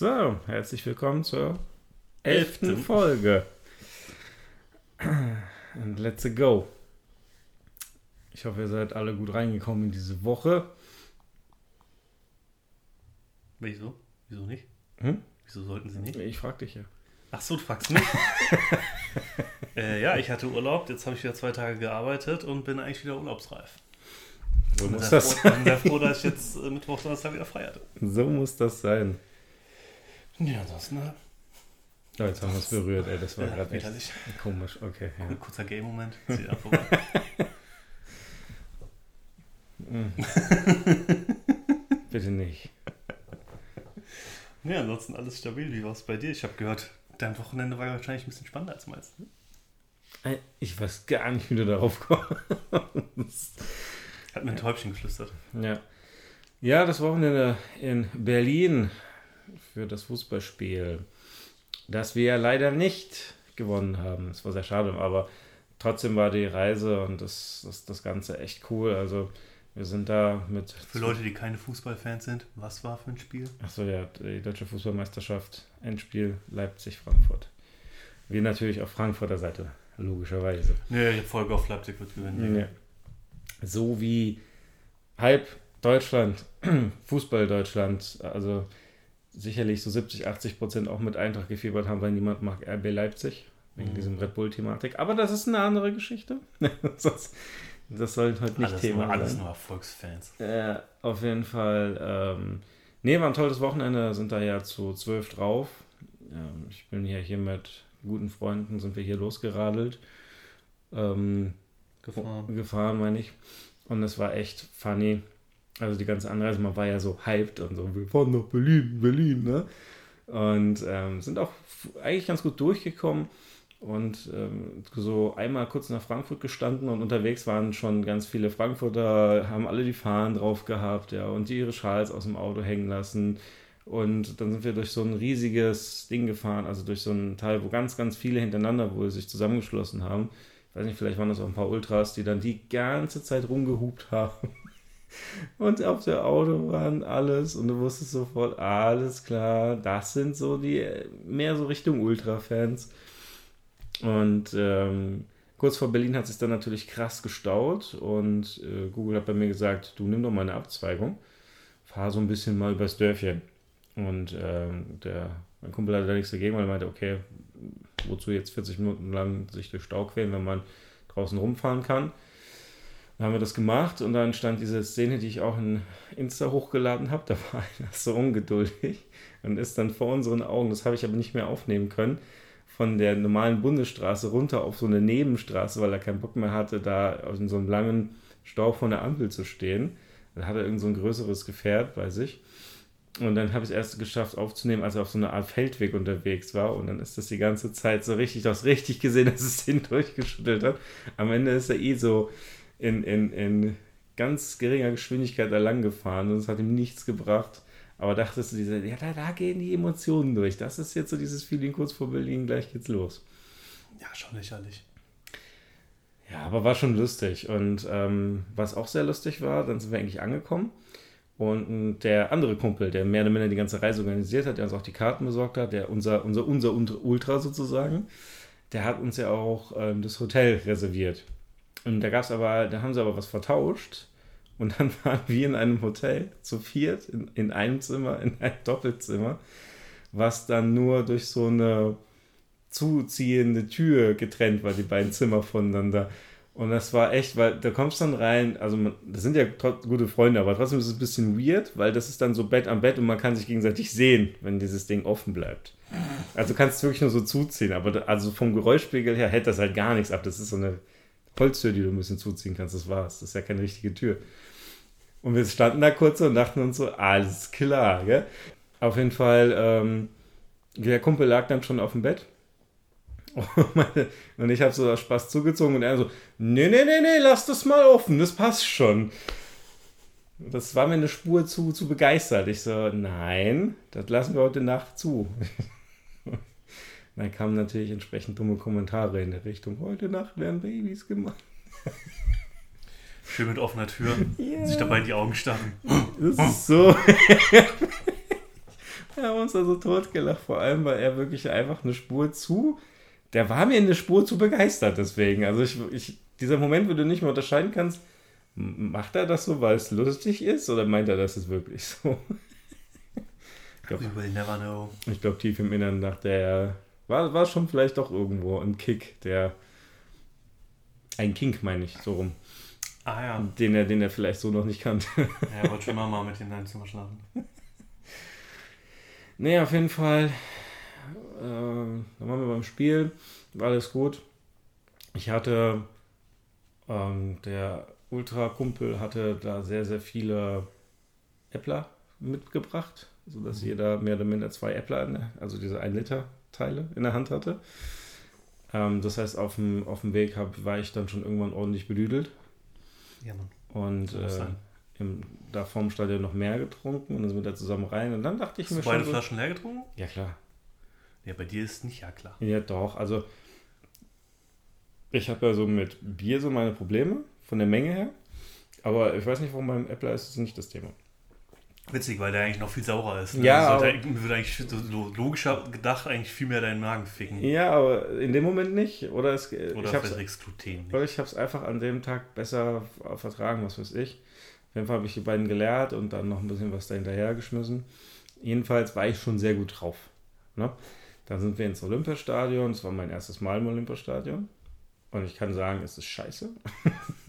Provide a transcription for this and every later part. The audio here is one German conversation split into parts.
So, herzlich willkommen zur elften Folge. Und let's go. Ich hoffe, ihr seid alle gut reingekommen in diese Woche. Wieso? Wieso nicht? Hm? Wieso sollten sie nicht? Ich frag dich ja. Ach so, du fragst mich. äh, ja, ich hatte Urlaub, jetzt habe ich wieder zwei Tage gearbeitet und bin eigentlich wieder urlaubsreif. So muss das froh, bin sehr froh, dass ich jetzt äh, Mittwoch, Donnerstag wieder frei hatte. So muss das sein. Ja, ansonsten, ne? Ja, jetzt haben wir es berührt, ey. Das war Ja, gerade echt komisch. Okay, ja. Ein kurzer Game-Moment. Mm. Bitte nicht. ja, ansonsten alles stabil. Wie war es bei dir? Ich habe gehört, dein Wochenende war wahrscheinlich ein bisschen spannender als meins. ne? Ey, Ich weiß gar nicht, wie du darauf kommst. Hat mir ein Täubchen geflüstert. Ja. Ja, das Wochenende in Berlin für das Fußballspiel, das wir leider nicht gewonnen haben. Es war sehr schade, aber trotzdem war die Reise und das, das, das Ganze echt cool. Also wir sind da mit... Für Leute, die keine Fußballfans sind, was war für ein Spiel? Achso, ja, die Deutsche Fußballmeisterschaft, Endspiel Leipzig-Frankfurt. Wir natürlich auf Frankfurter Seite, logischerweise. Nee, die Folge auf Leipzig wird gewinnen. Ja. So wie halb Deutschland, Fußball Deutschland, also sicherlich so 70, 80 Prozent auch mit Eintracht gefiebert haben, weil niemand mag RB Leipzig, wegen Mhm. diesem Red Bull-Thematik. Aber das ist eine andere Geschichte. das, das sollte heute nicht alles Thema nur, alles sein. nur Erfolgsfans. Äh, auf jeden Fall. Ähm, nee, war ein tolles Wochenende, sind da ja zu zwölf drauf. Ähm, ich bin ja hier mit guten Freunden, sind wir hier losgeradelt. Ähm, Gefahren. gefahren, meine ich. Und es war echt funny. Also die ganze Anreise, man war ja so hyped und so, wir fahren nach Berlin, Berlin, ne? Und ähm, sind auch eigentlich ganz gut durchgekommen und ähm, so einmal kurz nach Frankfurt gestanden und unterwegs waren schon ganz viele Frankfurter, haben alle die Fahnen drauf gehabt, ja, und die ihre Schals aus dem Auto hängen lassen. Und dann sind wir durch so ein riesiges Ding gefahren, also durch so einen Teil, wo ganz, ganz viele hintereinander wohl sich zusammengeschlossen haben. Ich weiß nicht, vielleicht waren das auch ein paar Ultras, die dann die ganze Zeit rumgehupt haben. Und auf der Autobahn alles. Und du wusstest sofort, alles klar, das sind so die, mehr so Richtung Ultra-Fans. Und ähm, kurz vor Berlin hat sich dann natürlich krass gestaut. Und äh, Google hat bei mir gesagt, du nimm doch mal eine Abzweigung. Fahr so ein bisschen mal übers Dörfchen. Und ähm, der, mein Kumpel hatte da nichts dagegen, weil er meinte, okay, wozu jetzt 40 Minuten lang sich durch Stau quälen, wenn man draußen rumfahren kann. Dann haben wir das gemacht und dann stand diese Szene, die ich auch in Insta hochgeladen habe. Da war einer so ungeduldig und ist dann vor unseren Augen, das habe ich aber nicht mehr aufnehmen können, von der normalen Bundesstraße runter auf so eine Nebenstraße, weil er keinen Bock mehr hatte, da in so einem langen Stau vor der Ampel zu stehen. Dann hat er irgend so ein größeres Gefährt bei sich. Und dann habe ich es erst geschafft aufzunehmen, als er auf so einer Art Feldweg unterwegs war. Und dann ist das die ganze Zeit so richtig, du hast richtig gesehen, dass es den durchgeschüttelt hat. Am Ende ist er eh so in, in, in ganz geringer Geschwindigkeit da lang gefahren und es hat ihm nichts gebracht. Aber dachtest du, diese, ja, da, da gehen die Emotionen durch. Das ist jetzt so dieses Feeling kurz vor Berlin, gleich geht's los. Ja, schon lächerlich. Ja, aber war schon lustig. Und ähm, was auch sehr lustig war, dann sind wir eigentlich angekommen. Und der andere Kumpel, der mehr oder minder die ganze Reise organisiert hat, der uns auch die Karten besorgt hat, der unser, unser, unser Ultra sozusagen, der hat uns ja auch ähm, das Hotel reserviert. Und da gab's aber, da haben sie aber was vertauscht. Und dann waren wir in einem Hotel zu viert, in, in einem Zimmer, in einem Doppelzimmer, was dann nur durch so eine zuziehende Tür getrennt war, die beiden Zimmer voneinander. Und das war echt, weil da kommst dann rein, also man, das sind ja gute Freunde, aber trotzdem ist es ein bisschen weird, weil das ist dann so Bett am Bett und man kann sich gegenseitig sehen, wenn dieses Ding offen bleibt. Also du kannst wirklich nur so zuziehen, aber da, also vom Geräuschpegel her hält das halt gar nichts ab. Das ist so eine Holztür, die du ein bisschen zuziehen kannst, das war's. Das ist ja keine richtige Tür. Und wir standen da kurz und dachten uns so, alles klar, gell? Auf jeden Fall, ähm, der Kumpel lag dann schon auf dem Bett. Und ich habe so aus Spaß zugezogen und er so, nee, nee, nee, nee, lass das mal offen, das passt schon. Das war mir eine Spur zu, zu begeistert. Ich so, nein, das lassen wir heute Nacht zu. Dann kamen natürlich entsprechend dumme Kommentare in der Richtung, heute Nacht werden Babys gemacht. Schön mit offener Tür, Ja. sich dabei in die Augen starren. Das ist so. Wir haben uns also totgelacht, vor allem, weil er wirklich einfach eine Spur zu, der war mir eine Spur zu begeistert deswegen. Also ich, ich dieser Moment, wo du nicht mehr unterscheiden kannst, macht er das so, weil es lustig ist oder meint er, das ist wirklich so? Ich glaube, tief im Inneren dachte er, war, war schon vielleicht doch irgendwo ein Kick, der ein Kink, meine ich, so rum. Ah ja. Den er, den er vielleicht so noch nicht kannte. ja, er wollte schon immer mal mit dem deinem Zimmer schlafen. Nee, auf jeden Fall. Äh, dann waren wir beim Spiel. War alles gut. Ich hatte, ähm, der Ultra-Kumpel hatte da sehr, sehr viele Äppler mitgebracht, sodass mhm. jeder mehr oder minder zwei Äppler, also diese 1-Liter-Teile in der Hand hatte. Ähm, das heißt, auf dem, auf dem Weg hab, war ich dann schon irgendwann ordentlich bedüdelt. Ja, Mann. Und äh, im, da vorm Stadion noch mehr getrunken und dann sind wir da zusammen rein. Und dann dachte ich Hast mir du beide schon. Flaschen leer getrunken? Ja, klar. Ja, bei dir ist nicht ja klar. Ja, doch. Also, ich habe ja so mit Bier so meine Probleme, von der Menge her. Aber ich weiß nicht, warum beim Äppler ist es nicht das Thema. Witzig, weil der eigentlich noch viel saurer ist. Ne? Ja. Also, würde eigentlich so logischer gedacht eigentlich viel mehr deinen Magen ficken. Ja, aber in dem Moment nicht. Oder, es, oder verträgst Gluten nicht. Oder ich habe es einfach an dem Tag besser vertragen, was weiß ich. Auf jeden Fall habe ich die beiden gelehrt und dann noch ein bisschen was dahinterher geschmissen. Jedenfalls war ich schon sehr gut drauf. Ne? Dann sind wir ins Olympiastadion. Das war mein erstes Mal im Olympiastadion. Und ich kann sagen, es ist scheiße.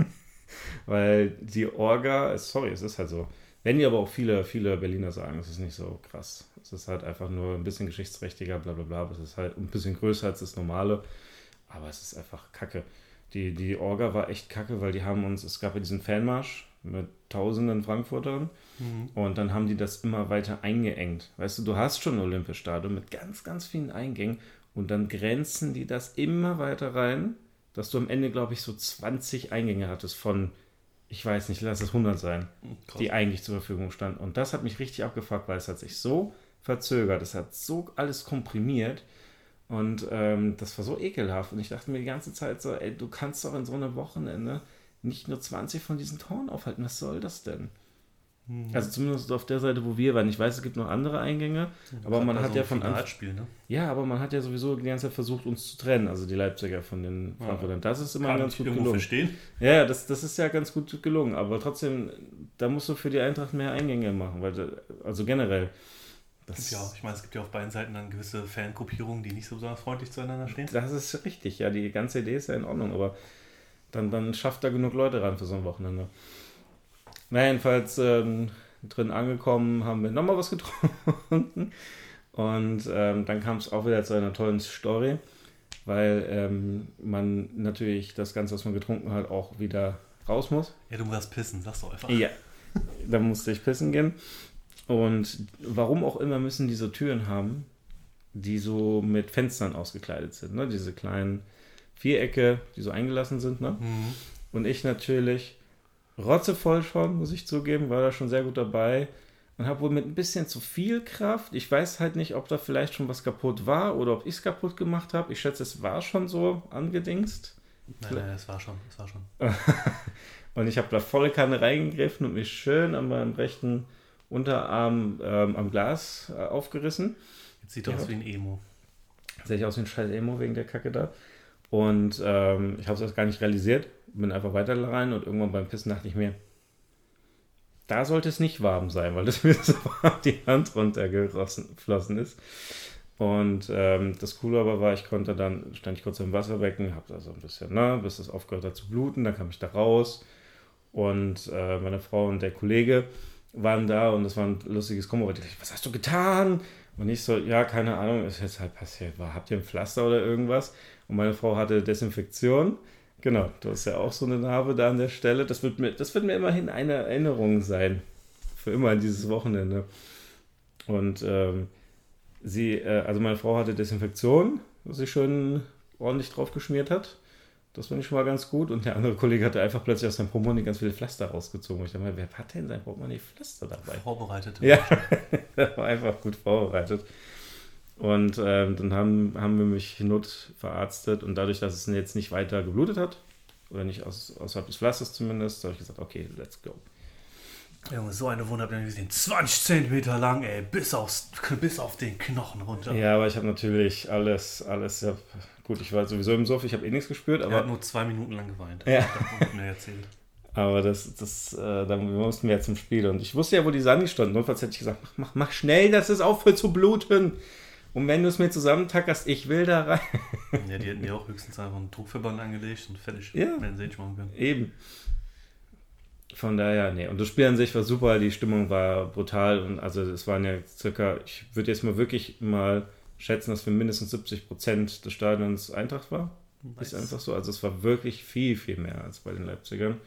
Weil die Orga, sorry, es ist halt so wenn die aber auch viele, viele Berliner sagen, es ist nicht so krass. Es ist halt einfach nur ein bisschen geschichtsträchtiger, bla bla bla. Es ist halt ein bisschen größer als das normale. Aber es ist einfach kacke. Die, die Orga war echt kacke, weil die haben uns, es gab ja diesen Fanmarsch mit tausenden Frankfurtern mhm. und dann haben die das immer weiter eingeengt. Weißt du, du hast schon ein Olympiastadion mit ganz, ganz vielen Eingängen und dann grenzen die das immer weiter rein, dass du am Ende, glaube ich, so 20 Eingänge hattest von ich weiß nicht, lass es 100 sein, hm, Krass. die eigentlich zur Verfügung standen. Und das hat mich richtig abgefragt, weil es hat sich so verzögert, es hat so alles komprimiert und ähm, das war so ekelhaft. Und ich dachte mir die ganze Zeit so, ey, du kannst doch in so einem Wochenende nicht nur 20 von diesen Toren aufhalten, was soll das denn? Mhm. Also zumindest auf der Seite, wo wir waren. Ich weiß, es gibt noch andere Eingänge, ja, aber man hat so ja von Anfang ne? Ja, aber man hat ja sowieso die ganze Zeit versucht, uns zu trennen, also die Leipziger von den Frankfurtern. Das ist immer Kann ganz gut gelungen. Verstehen. Ja, das, das ist ja ganz gut gelungen, aber trotzdem, da musst du für die Eintracht mehr Eingänge machen, weil also generell. ja, ich meine, es gibt ja auf beiden Seiten dann gewisse Fangruppierungen, die nicht so besonders freundlich zueinander stehen. Das ist richtig, ja, die ganze Idee ist ja in Ordnung, aber dann, dann schafft da genug Leute ran für so ein Wochenende. Na, jedenfalls ähm, drin angekommen, haben wir nochmal was getrunken. Und ähm, dann kam es auch wieder zu einer tollen Story, weil ähm, man natürlich das Ganze, was man getrunken hat, auch wieder raus muss. Ja, du musst pissen, sagst du einfach. Ja, da musste ich pissen gehen. Und warum auch immer müssen diese Türen haben, die so mit Fenstern ausgekleidet sind, ne? Diese kleinen Vierecke, die so eingelassen sind, ne? Mhm. Und ich natürlich rotzevoll schon, muss ich zugeben, war da schon sehr gut dabei. Und habe wohl mit ein bisschen zu viel Kraft. Ich weiß halt nicht, ob da vielleicht schon was kaputt war oder ob ich es kaputt gemacht habe. Ich schätze, es war schon so angedingst. Nein, nein, es war schon, es war schon. und ich habe da volle Kanne reingegriffen und mich schön an meinem rechten Unterarm ähm, am Glas äh, aufgerissen. Jetzt sieht ja. aus wie ein Emo. Sehe ich aus wie ein scheiß Emo wegen der Kacke da. Und ähm, ich habe es erst gar nicht realisiert bin einfach weiter rein und irgendwann beim Pissen dachte ich mir, da sollte es nicht warm sein, weil das mir so warm die Hand runtergeflossen ist. Und ähm, das Coole aber war, ich konnte dann, stand ich kurz im Wasserbecken, habe da so ein bisschen, ne, bis das aufgehört hat zu bluten, dann kam ich da raus und äh, meine Frau und der Kollege waren da und das war ein lustiges Kombo. Ich dachte, was hast du getan? Und ich so, ja, keine Ahnung, ist jetzt halt passiert. War, habt ihr ein Pflaster oder irgendwas? Und meine Frau hatte Desinfektion Genau, du hast ja auch so eine Narbe da an der Stelle. Das wird mir, das wird mir immerhin eine Erinnerung sein. Für immer an dieses Wochenende. Und ähm, sie, äh, also meine Frau hatte Desinfektion, was sie schon ordentlich drauf geschmiert hat. Das finde ich schon mal ganz gut. Und der andere Kollege hatte einfach plötzlich aus seinem Portemonnaie ganz viele Pflaster rausgezogen. Und ich dachte mal, wer hat denn sein Portemonnaie Pflaster dabei? Vorbereitet. Ja, war einfach gut vorbereitet. Und äh, dann haben, haben wir mich not verarztet und dadurch, dass es jetzt nicht weiter geblutet hat, oder nicht aus, außerhalb des Pflasters zumindest, habe ich gesagt, okay, let's go. Junge, so eine Wunde habe ich gesehen. 20 Zentimeter lang, ey, bis, aufs, bis auf den Knochen runter. Ja, aber ich habe natürlich alles, alles, ja, gut, ich war sowieso im Sof, ich habe eh nichts gespürt, aber. er hat nur zwei Minuten lang geweint. Ja. Das mir erzählt. Aber das, das, äh, dann mussten wir ja zum Spiel. Und ich wusste ja, wo die Sani stand. Notfalls hätte ich gesagt, mach, mach, mach schnell, dass es aufhört zu bluten. Und wenn du es mir zusammentackerst, ich will da rein. Ja, die hätten ja auch höchstens einfach einen Druckverband angelegt und fertig. Ja. Sie nicht machen können. Eben. Von daher, nee. Und das Spiel an sich war super, die Stimmung war brutal. Und also es waren ja circa, ich würde jetzt mal wirklich mal schätzen, dass wir mindestens 70 Prozent des Stadions Eintracht war. Ist einfach so. Also es war wirklich viel, viel mehr als bei den Leipzigern.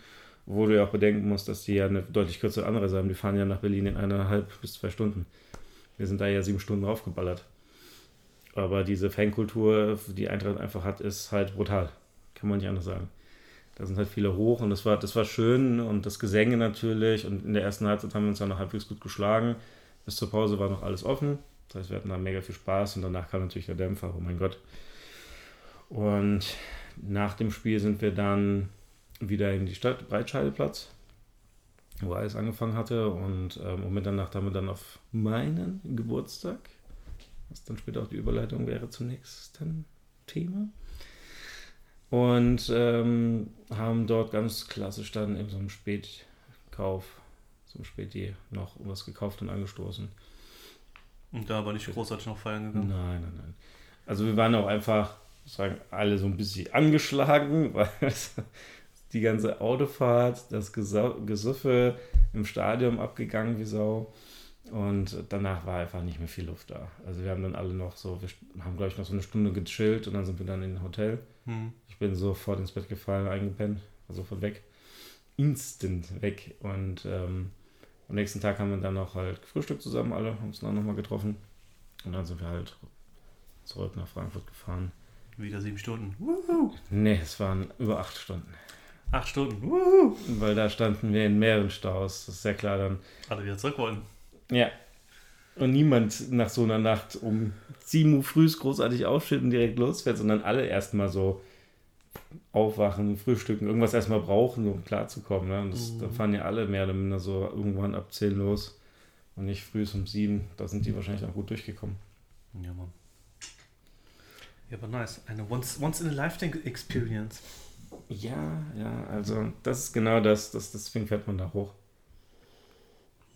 Wo du ja auch bedenken musst, dass die ja eine deutlich kürzere Anreise haben. Die fahren ja nach Berlin in eineinhalb bis zwei Stunden. Wir sind da ja sieben Stunden draufgeballert. Aber diese Fankultur, die Eintracht einfach hat, ist halt brutal. Kann man nicht anders sagen. Da sind halt viele hoch und das war, das war schön und das Gesänge natürlich. Und in der ersten Halbzeit haben wir uns dann noch halbwegs gut geschlagen. Bis zur Pause war noch alles offen. Das heißt, wir hatten da mega viel Spaß und danach kam natürlich der Dämpfer. Oh mein Gott. Und nach dem Spiel sind wir dann wieder in die Stadt, Breitscheideplatz, wo alles angefangen hatte. Und ähm, um Mitternacht haben wir dann auf meinen Geburtstag, was dann später auch die Überleitung wäre zum nächsten Thema. Und ähm, haben dort ganz klassisch dann in so einem Spätkauf, so einem Späti noch was gekauft und angestoßen. Und da aber nicht großartig noch feiern gegangen. Nein, nein, nein. Also wir waren auch einfach, sagen alle so ein bisschen angeschlagen, weil die ganze Autofahrt, das Gesüffe im Stadion abgegangen wie Sau. Und danach war einfach nicht mehr viel Luft da. Also wir haben dann alle noch so, wir haben glaube ich noch so eine Stunde gechillt und dann sind wir dann in ein Hotel. Hm. Ich bin sofort ins Bett gefallen, eingepennt, war sofort weg. Instant weg. Und ähm, am nächsten Tag haben wir dann noch halt gefrühstückt zusammen, alle haben uns dann nochmal getroffen. Und dann sind wir halt zurück nach Frankfurt gefahren. Wieder sieben Stunden. Nee, es waren über acht Stunden. Acht Stunden. Wuhu. Weil da standen wir in mehreren Staus. Das ist sehr klar dann. Alle wieder zurück wollen. Ja. Und niemand nach so einer Nacht um 7 Uhr früh großartig aufsteht und direkt losfährt, sondern alle erstmal so aufwachen, frühstücken, irgendwas erstmal brauchen, um klarzukommen. Ne? Und das, Mhm. da fahren ja alle mehr oder minder so irgendwann ab 10 los und nicht früh um 7. Da sind die wahrscheinlich auch gut durchgekommen. Ja, Mann. Ja, aber nice. Eine once, once in a lifetime experience. Ja, ja, also das ist genau das, das deswegen fährt man da hoch.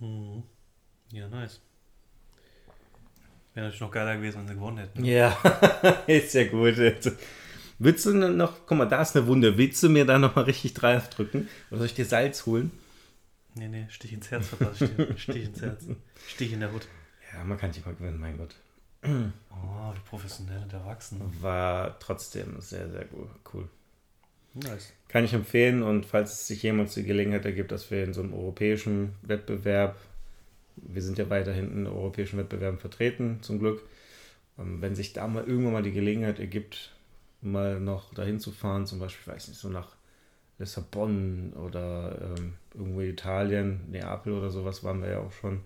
Mhm. Ja, nice. Wäre natürlich noch geiler gewesen, wenn sie gewonnen hätten. Ja, ist ja gut. Jetzt. Willst du noch, guck mal, da ist eine Wunde. Willst du mir da nochmal richtig drauf drücken? Oder soll ich dir Salz holen? Nee, nee, Stich ins Herz verpasst. Stich, Stich ins Herz. Stich in der Hut. Ja, man kann nicht mal gewinnen, mein Gott. Oh, wie professionell und erwachsen. War trotzdem sehr, sehr cool. Nice. Kann ich empfehlen und falls es sich jemals die Gelegenheit ergibt, dass wir in so einem europäischen Wettbewerb, wir sind ja weiterhin in europäischen Wettbewerben vertreten, zum Glück, ähm, wenn sich da mal irgendwann mal die Gelegenheit ergibt, mal noch dahin zu fahren, zum Beispiel, weiß nicht, so nach Lissabon oder ähm, irgendwo Italien, Neapel oder sowas waren wir ja auch schon.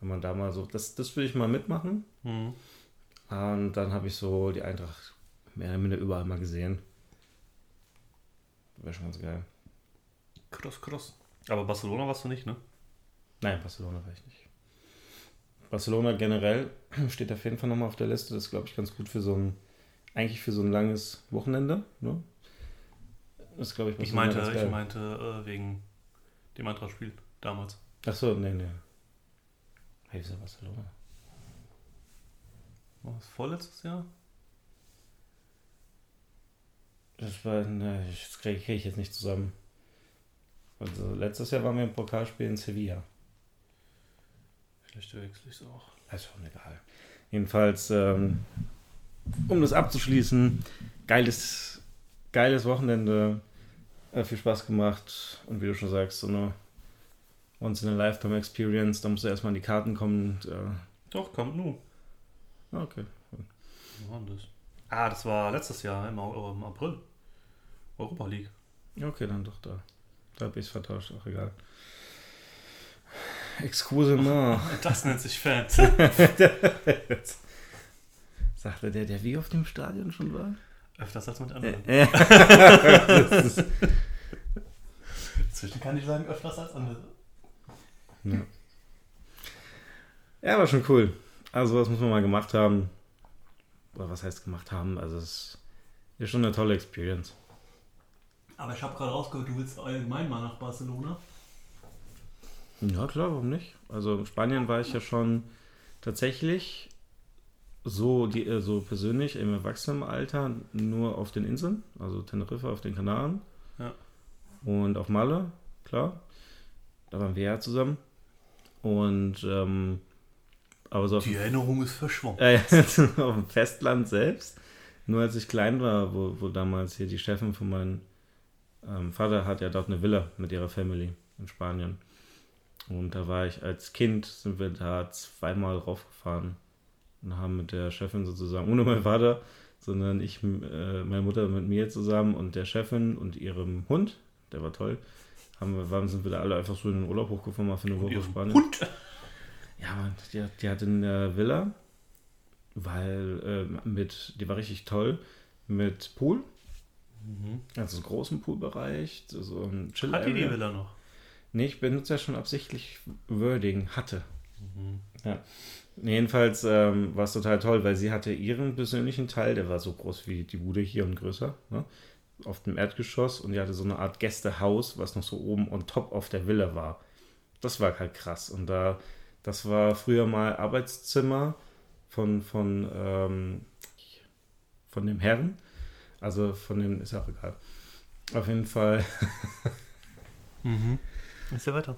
Wenn man da mal so, das, das will ich mal mitmachen. Mhm. Und dann habe ich so die Eintracht mehr oder minder überall mal gesehen. Wäre schon ganz geil. Cross, cross. Aber Barcelona warst du nicht, ne? Nein, Barcelona war ich nicht. Barcelona generell steht auf jeden Fall nochmal auf der Liste. Das ist, glaube ich, ganz gut für so ein, eigentlich für so ein langes Wochenende. Ne? Das glaube ich, Ich meinte, ich meinte äh, wegen dem Eintracht-Spiel damals. Achso, nee, nee. Hey, ist ja Barcelona. War das vorletztes Jahr? Das war, ne, das kriege krieg ich jetzt nicht zusammen. Also, letztes Jahr waren wir im Pokalspiel in Sevilla. Vielleicht wechsle ich es auch. Ist schon egal. Jedenfalls, ähm, um das abzuschließen, geiles, geiles Wochenende, äh, viel Spaß gemacht und wie du schon sagst, so eine Once in a Lifetime Experience, da musst du erstmal an die Karten kommen. Und, äh, Doch, kommt nu. ah, okay. Wo war das? Ah, das war letztes Jahr im, im April. Europa League. Okay, dann doch da. Da habe ich es vertauscht, auch egal. Excusez-moi. Das nennt sich Fans. Sagte der, der wie auf dem Stadion schon war? Öfters als mit anderen. Inzwischen kann ich sagen, öfters als andere. Ja. ja, war schon cool. Also, was muss man mal gemacht haben? Oder was heißt gemacht haben? Also, es ist schon eine tolle Experience. Aber ich habe gerade rausgehört, du willst allgemein mal nach Barcelona. Ja, klar, warum nicht? Also in Spanien war ich ja schon tatsächlich so, die, äh, so persönlich im Erwachsenenalter nur auf den Inseln, also Teneriffa auf den Kanaren Ja. und auf Malle, klar. Da waren wir ja zusammen. Und ähm, aber so auf, Die Erinnerung ist verschwommen. äh, auf dem Festland selbst, nur als ich klein war, wo, wo damals hier die Chefin von meinem ähm, Vater hat ja dort eine Villa mit ihrer Family in Spanien. Und da war ich als Kind, sind wir da zweimal raufgefahren und haben mit der Chefin sozusagen, ohne meinen Vater, sondern ich, äh, meine Mutter mit mir zusammen und der Chefin und ihrem Hund, der war toll, haben wir, waren, sind wir da alle einfach so in den Urlaub hochgefahren, mal für eine Woche Ihrem Spanien. Hund. Ja, Mann, die, hat- die hatte eine Villa, weil ähm, mit, die war richtig toll, mit Pool, Mhm. also großen Poolbereich, so- so ein chill Hat die die Villa noch? Nee, ich benutze ja schon absichtlich Wording, hatte. Mhm. Ja. Jedenfalls ähm, war es total toll, weil sie hatte ihren persönlichen Teil, der war so groß wie die Bude hier und größer, ne? auf dem Erdgeschoss und die hatte so eine Art Gästehaus, was noch so oben on top auf der Villa war. Das war halt krass. Und da, das war früher mal Arbeitszimmer von, von, ähm, von dem Herrn. Also von dem, ist ja auch egal. Auf jeden Fall Mhm. Ist ja weiter.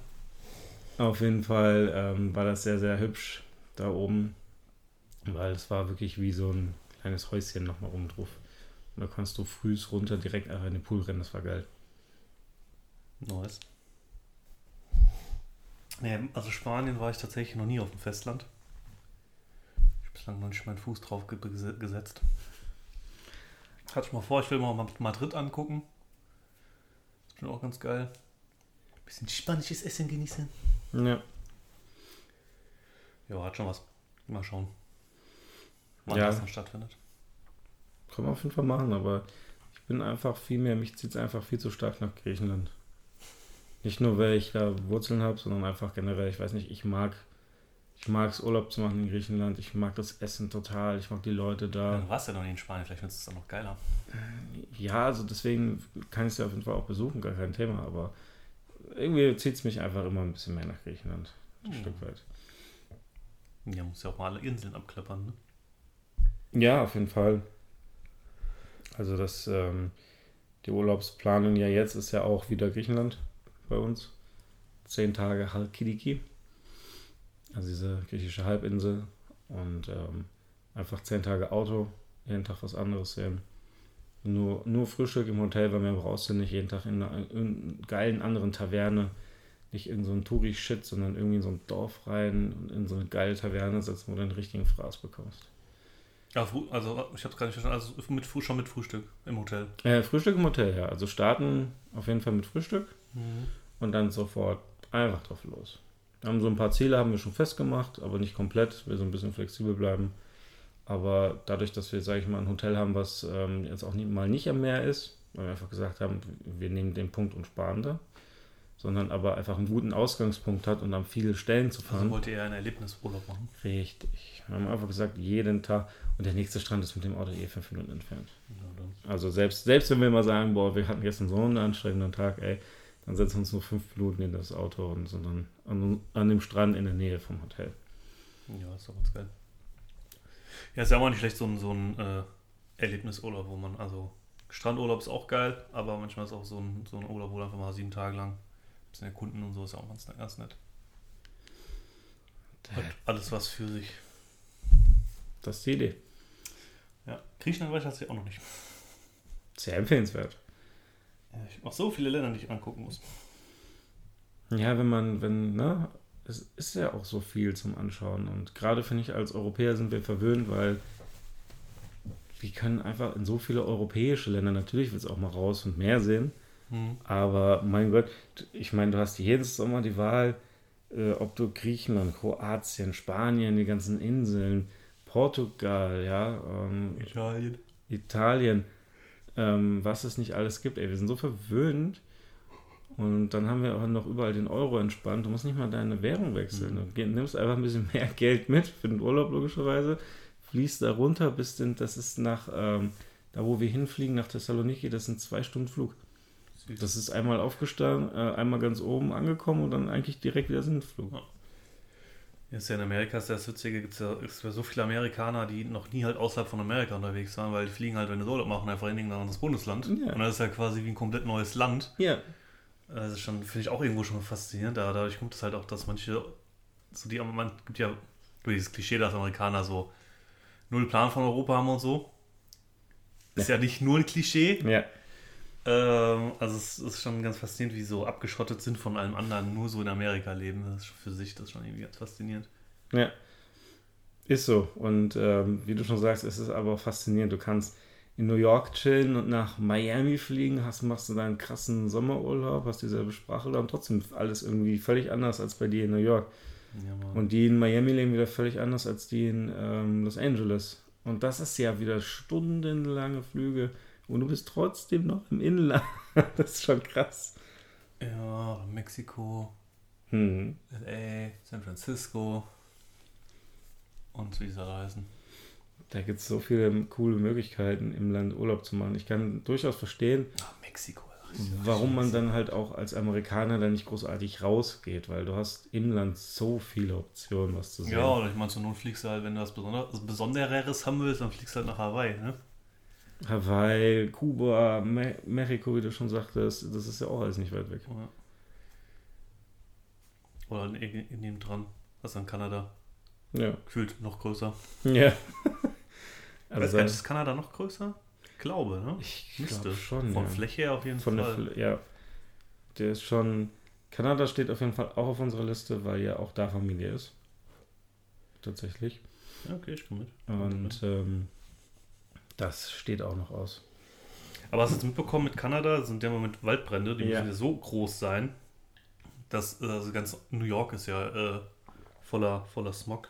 Auf jeden Fall ähm, war das sehr, sehr hübsch da oben, weil es war wirklich wie so ein kleines Häuschen nochmal oben drauf. Und da kannst du frühs runter direkt einfach in den Pool rennen, das war geil. Nice. Nee, also Spanien war ich tatsächlich noch nie auf dem Festland. Ich habe bislang noch nicht meinen Fuß drauf ge gese- gesetzt. Hatte ich mal vor, ich will mal Madrid angucken. Ist schon auch ganz geil. Bisschen spanisches Essen genießen. Ja, Ja, hat schon was. Mal schauen. Wann Ja. das dann stattfindet. kann man auf jeden Fall machen, aber ich bin einfach viel mehr, mich zieht es einfach viel zu stark nach Griechenland. Nicht nur, weil ich da Wurzeln habe, sondern einfach generell, ich weiß nicht, ich mag ich mag es Urlaub zu machen in Griechenland, ich mag das Essen total, ich mag die Leute da. Du warst ja noch nie in Spanien, vielleicht findest du es dann noch geiler. Ja, also deswegen kann ich es ja auf jeden Fall auch besuchen, gar kein Thema, aber irgendwie zieht es mich einfach immer ein bisschen mehr nach Griechenland. Ein Hm. Stück weit. Ja, muss ja auch mal alle Inseln abklappern, ne? Ja, auf jeden Fall. Also das, ähm, die Urlaubsplanung ja jetzt ist ja auch wieder Griechenland bei uns. Zehn Tage Halkidiki. Also diese griechische Halbinsel. Und ähm, einfach zehn Tage Auto, jeden Tag was anderes sehen. Nur, nur Frühstück im Hotel, weil mehr brauchst du nicht jeden Tag in einer, in einer geilen anderen Taverne. Nicht in so ein Touri-Shit, sondern irgendwie in so ein Dorf rein und in so eine geile Taverne setzen, wo du den richtigen Fraß bekommst. Ja, also ich habe es gar nicht verstanden. Also mit, schon mit Frühstück im Hotel. Äh, Frühstück im Hotel, ja. Also starten auf jeden Fall mit Frühstück und dann sofort einfach drauf los. Wir haben so ein paar Ziele, haben wir schon festgemacht, aber nicht komplett. Wir so ein bisschen flexibel bleiben. Aber dadurch, dass wir, sage ich mal, ein Hotel haben, was ähm, jetzt auch nie, mal nicht am Meer ist, weil wir einfach gesagt haben, wir nehmen den Punkt und sparen da, sondern aber einfach einen guten Ausgangspunkt hat und an viele Stellen zu Also fahren. wollt ihr ja einen Erlebnisurlaub machen? Richtig. Wir haben einfach gesagt, jeden Tag. Und der nächste Strand ist mit dem Auto eh fünf Minuten entfernt. Ja. Also selbst, selbst wenn wir mal sagen, boah, wir hatten gestern so einen anstrengenden Tag, ey, dann setzen wir uns nur fünf Minuten in das Auto und sind dann an, an dem Strand in der Nähe vom Hotel. Ja, ist doch ganz geil. Ja, ist ja auch nicht schlecht, so ein, so ein äh, Erlebnisurlaub, wo man, also Strandurlaub ist auch geil, aber manchmal ist auch so ein, so ein Urlaub, wo du einfach mal sieben Tage lang ein bisschen erkunden und so ist auch ganz, ganz nett. Hat alles was für sich. Das ist die Idee. Ja, Griechenland war ich tatsächlich auch noch nicht. Sehr empfehlenswert. Ja, ich habe noch so viele Länder, die ich angucken muss. Ja, wenn man, wenn, ne, es ist ja auch so viel zum Anschauen. Und gerade finde ich, als Europäer sind wir verwöhnt, weil wir können einfach in so viele europäische Länder, natürlich willst du auch mal raus und mehr sehen, Hm. Aber mein Gott, ich meine, du hast jedes Sommer die Wahl, äh, ob du Griechenland, Kroatien, Spanien, die ganzen Inseln, Portugal, ja, ähm, Italien. Italien, ähm, was es nicht alles gibt. Ey, wir sind so verwöhnt Und dann haben wir auch noch überall den Euro entspannt. Du musst nicht mal deine Währung wechseln. Mhm. Du nimmst einfach ein bisschen mehr Geld mit für den Urlaub logischerweise, fließt da runter bis denn, das ist nach, ähm, da wo wir hinfliegen, nach Thessaloniki, das sind zwei Stunden Flug. Das ist einmal aufgestanden, äh, einmal ganz oben angekommen und dann eigentlich direkt wieder Sinnflug. Ja. Ist ja in Amerika ist das Witzige, gibt es ja, ja, so viele Amerikaner, die noch nie halt außerhalb von Amerika unterwegs waren, weil die fliegen halt, wenn sie Urlaub machen, einfach in ein anderes Bundesland. Ja. Und das ist ja quasi wie ein komplett neues Land. Ja. Das ist schon, finde ich auch irgendwo schon faszinierend. Da, dadurch kommt es halt auch, dass manche, so die, man gibt ja dieses Klischee, dass Amerikaner so null Plan von Europa haben und so. Ist ja, ja nicht nur ein Klischee. Ja. Ähm, also es ist schon ganz faszinierend, wie so abgeschottet sind von allem anderen, nur so in Amerika leben. Das ist für sich das ist schon irgendwie ganz faszinierend. Ja. Ist so. Und ähm, wie du schon sagst, ist es aber auch faszinierend. Du kannst in New York chillen und nach Miami fliegen, hast, machst du deinen krassen Sommerurlaub, hast dieselbe Sprache und trotzdem alles irgendwie völlig anders als bei dir in New York. Ja, und die in Miami leben wieder völlig anders als die in ähm, Los Angeles. Und das ist ja wieder stundenlange Flüge und du bist trotzdem noch im Inland. das ist schon krass. Ja, Mexiko, hm. LA, San Francisco und wie sie reisen. Da gibt es so viele coole Möglichkeiten, im Land Urlaub zu machen. Ich kann durchaus verstehen, Ach, Mexiko, warum man dann halt auch als Amerikaner dann nicht großartig rausgeht, weil du hast im Land so viele Optionen, was zu sehen. Ja, oder ich meine, zur Not fliegst du halt, wenn du was Besonderes haben willst, dann fliegst du halt nach Hawaii, ne? Hawaii, Kuba, Me Mexiko, wie du schon sagtest, das ist ja auch alles nicht weit weg. Ja. Oder in, in dem dran, was an Kanada. Ja. Gefühlt noch größer. Ja. also weißt, ist Kanada noch größer? Ich glaube, ne? Ich glaube schon. Von ja. Fläche her auf jeden Von Fall. Der ja. Der ist schon. Kanada steht auf jeden Fall auch auf unserer Liste, weil ja auch da Familie ist. Tatsächlich. Ja, okay, ich komme mit. Und ähm, das steht auch noch aus. Aber hast du jetzt mitbekommen mit Kanada, sind ja im Moment Waldbrände, die ja. müssen ja so groß sein, dass äh, also ganz New York ist ja äh, voller, voller Smog,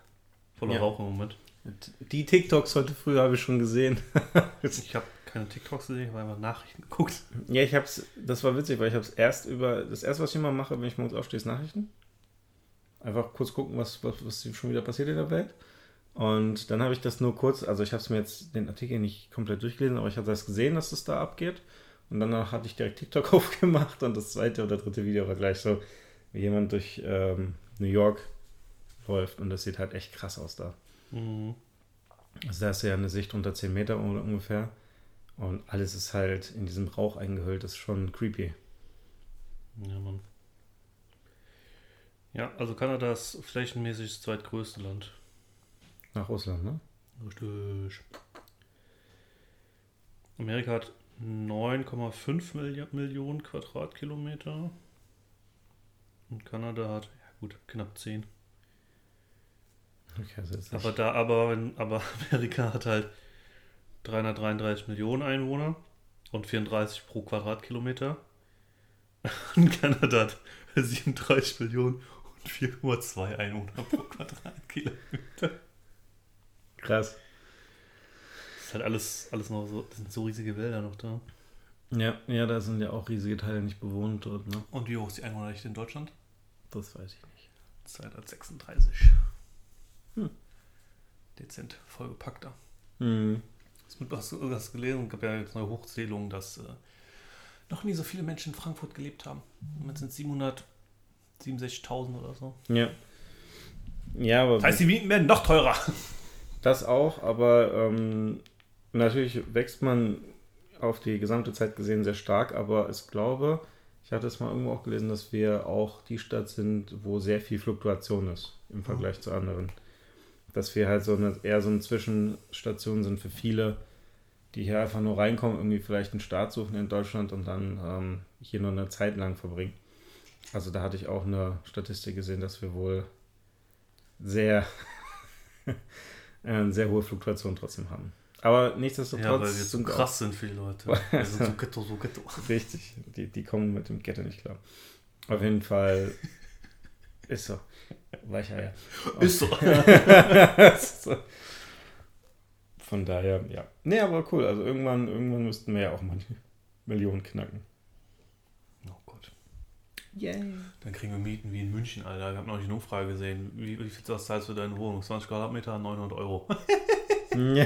voller ja. Rauch im Moment. Die TikToks heute früh habe ich schon gesehen. ich habe keine TikToks gesehen, ich habe einfach Nachrichten geguckt. Ja, ich habe es, das war witzig, weil ich habe es erst über, das erste, was ich immer mache, wenn ich morgens aufstehe, ist Nachrichten. Einfach kurz gucken, was, was, was schon wieder passiert in der Welt. Und dann habe ich das nur kurz, also ich habe es mir jetzt den Artikel nicht komplett durchgelesen, aber ich habe das gesehen, dass es da abgeht. Und danach hatte ich direkt TikTok aufgemacht und das zweite oder dritte Video war gleich so, wie jemand durch ähm, New York läuft und das sieht halt echt krass aus da. Mhm. Also da ist ja eine Sicht unter 10 Meter ungefähr und alles ist halt in diesem Rauch eingehüllt, das ist schon creepy. Ja, Mann. Ja, also Kanada ist flächenmäßig das zweitgrößte Land. Nach Russland, ne? Richtig. Amerika hat 9,5 Millionen Quadratkilometer. Und Kanada hat, ja gut, knapp 10. Okay, also aber da, aber, aber Amerika hat halt 333 Millionen Einwohner und 34 pro Quadratkilometer. Und Kanada hat 37 Millionen und 4,2 Einwohner pro Quadratkilometer. Krass. Das ist halt alles, alles noch so, das sind so riesige Wälder noch da. Ja, ja, da sind ja auch riesige Teile nicht bewohnt dort, ne? Und wie hoch ist die Einwohnerdichte in Deutschland? Das weiß ich nicht. 236. Hm. Dezent vollgepackter. Hm. Hast du das gelesen? Es gab ja jetzt eine Hochzählung, dass äh, noch nie so viele Menschen in Frankfurt gelebt haben. Im sind es 767.000 oder so. Ja. Ja, aber. Das heißt, die Mieten werden noch teurer. Das auch, aber ähm, natürlich wächst man auf die gesamte Zeit gesehen sehr stark, aber ich glaube, ich hatte es mal irgendwo auch gelesen, dass wir auch die Stadt sind, wo sehr viel Fluktuation ist im Vergleich oh. zu anderen. Dass wir halt so eine, eher so eine Zwischenstation sind für viele, die hier einfach nur reinkommen, irgendwie vielleicht einen Start suchen in Deutschland und dann ähm, hier nur eine Zeit lang verbringen. Also da hatte ich auch eine Statistik gesehen, dass wir wohl sehr eine sehr hohe Fluktuation trotzdem haben. Aber nichtsdestotrotz. Ja, weil wir so krass sind viele Leute. Wir sind so Ghetto, so Ghetto. Richtig, die, die kommen mit dem Ghetto nicht klar. Auf jeden Fall ist so. Weicheier. Ist so. ist so. Von daher, ja. Nee, aber cool. Also irgendwann, irgendwann müssten wir ja auch manche Millionen knacken. Oh Gott. Yay. Dann kriegen wir Mieten wie in München, Alter. Ich habe noch nicht eine Umfrage gesehen. Wie, wie viel das zahlst du deine Wohnung? 20 Quadratmeter, 900 Euro. Ja.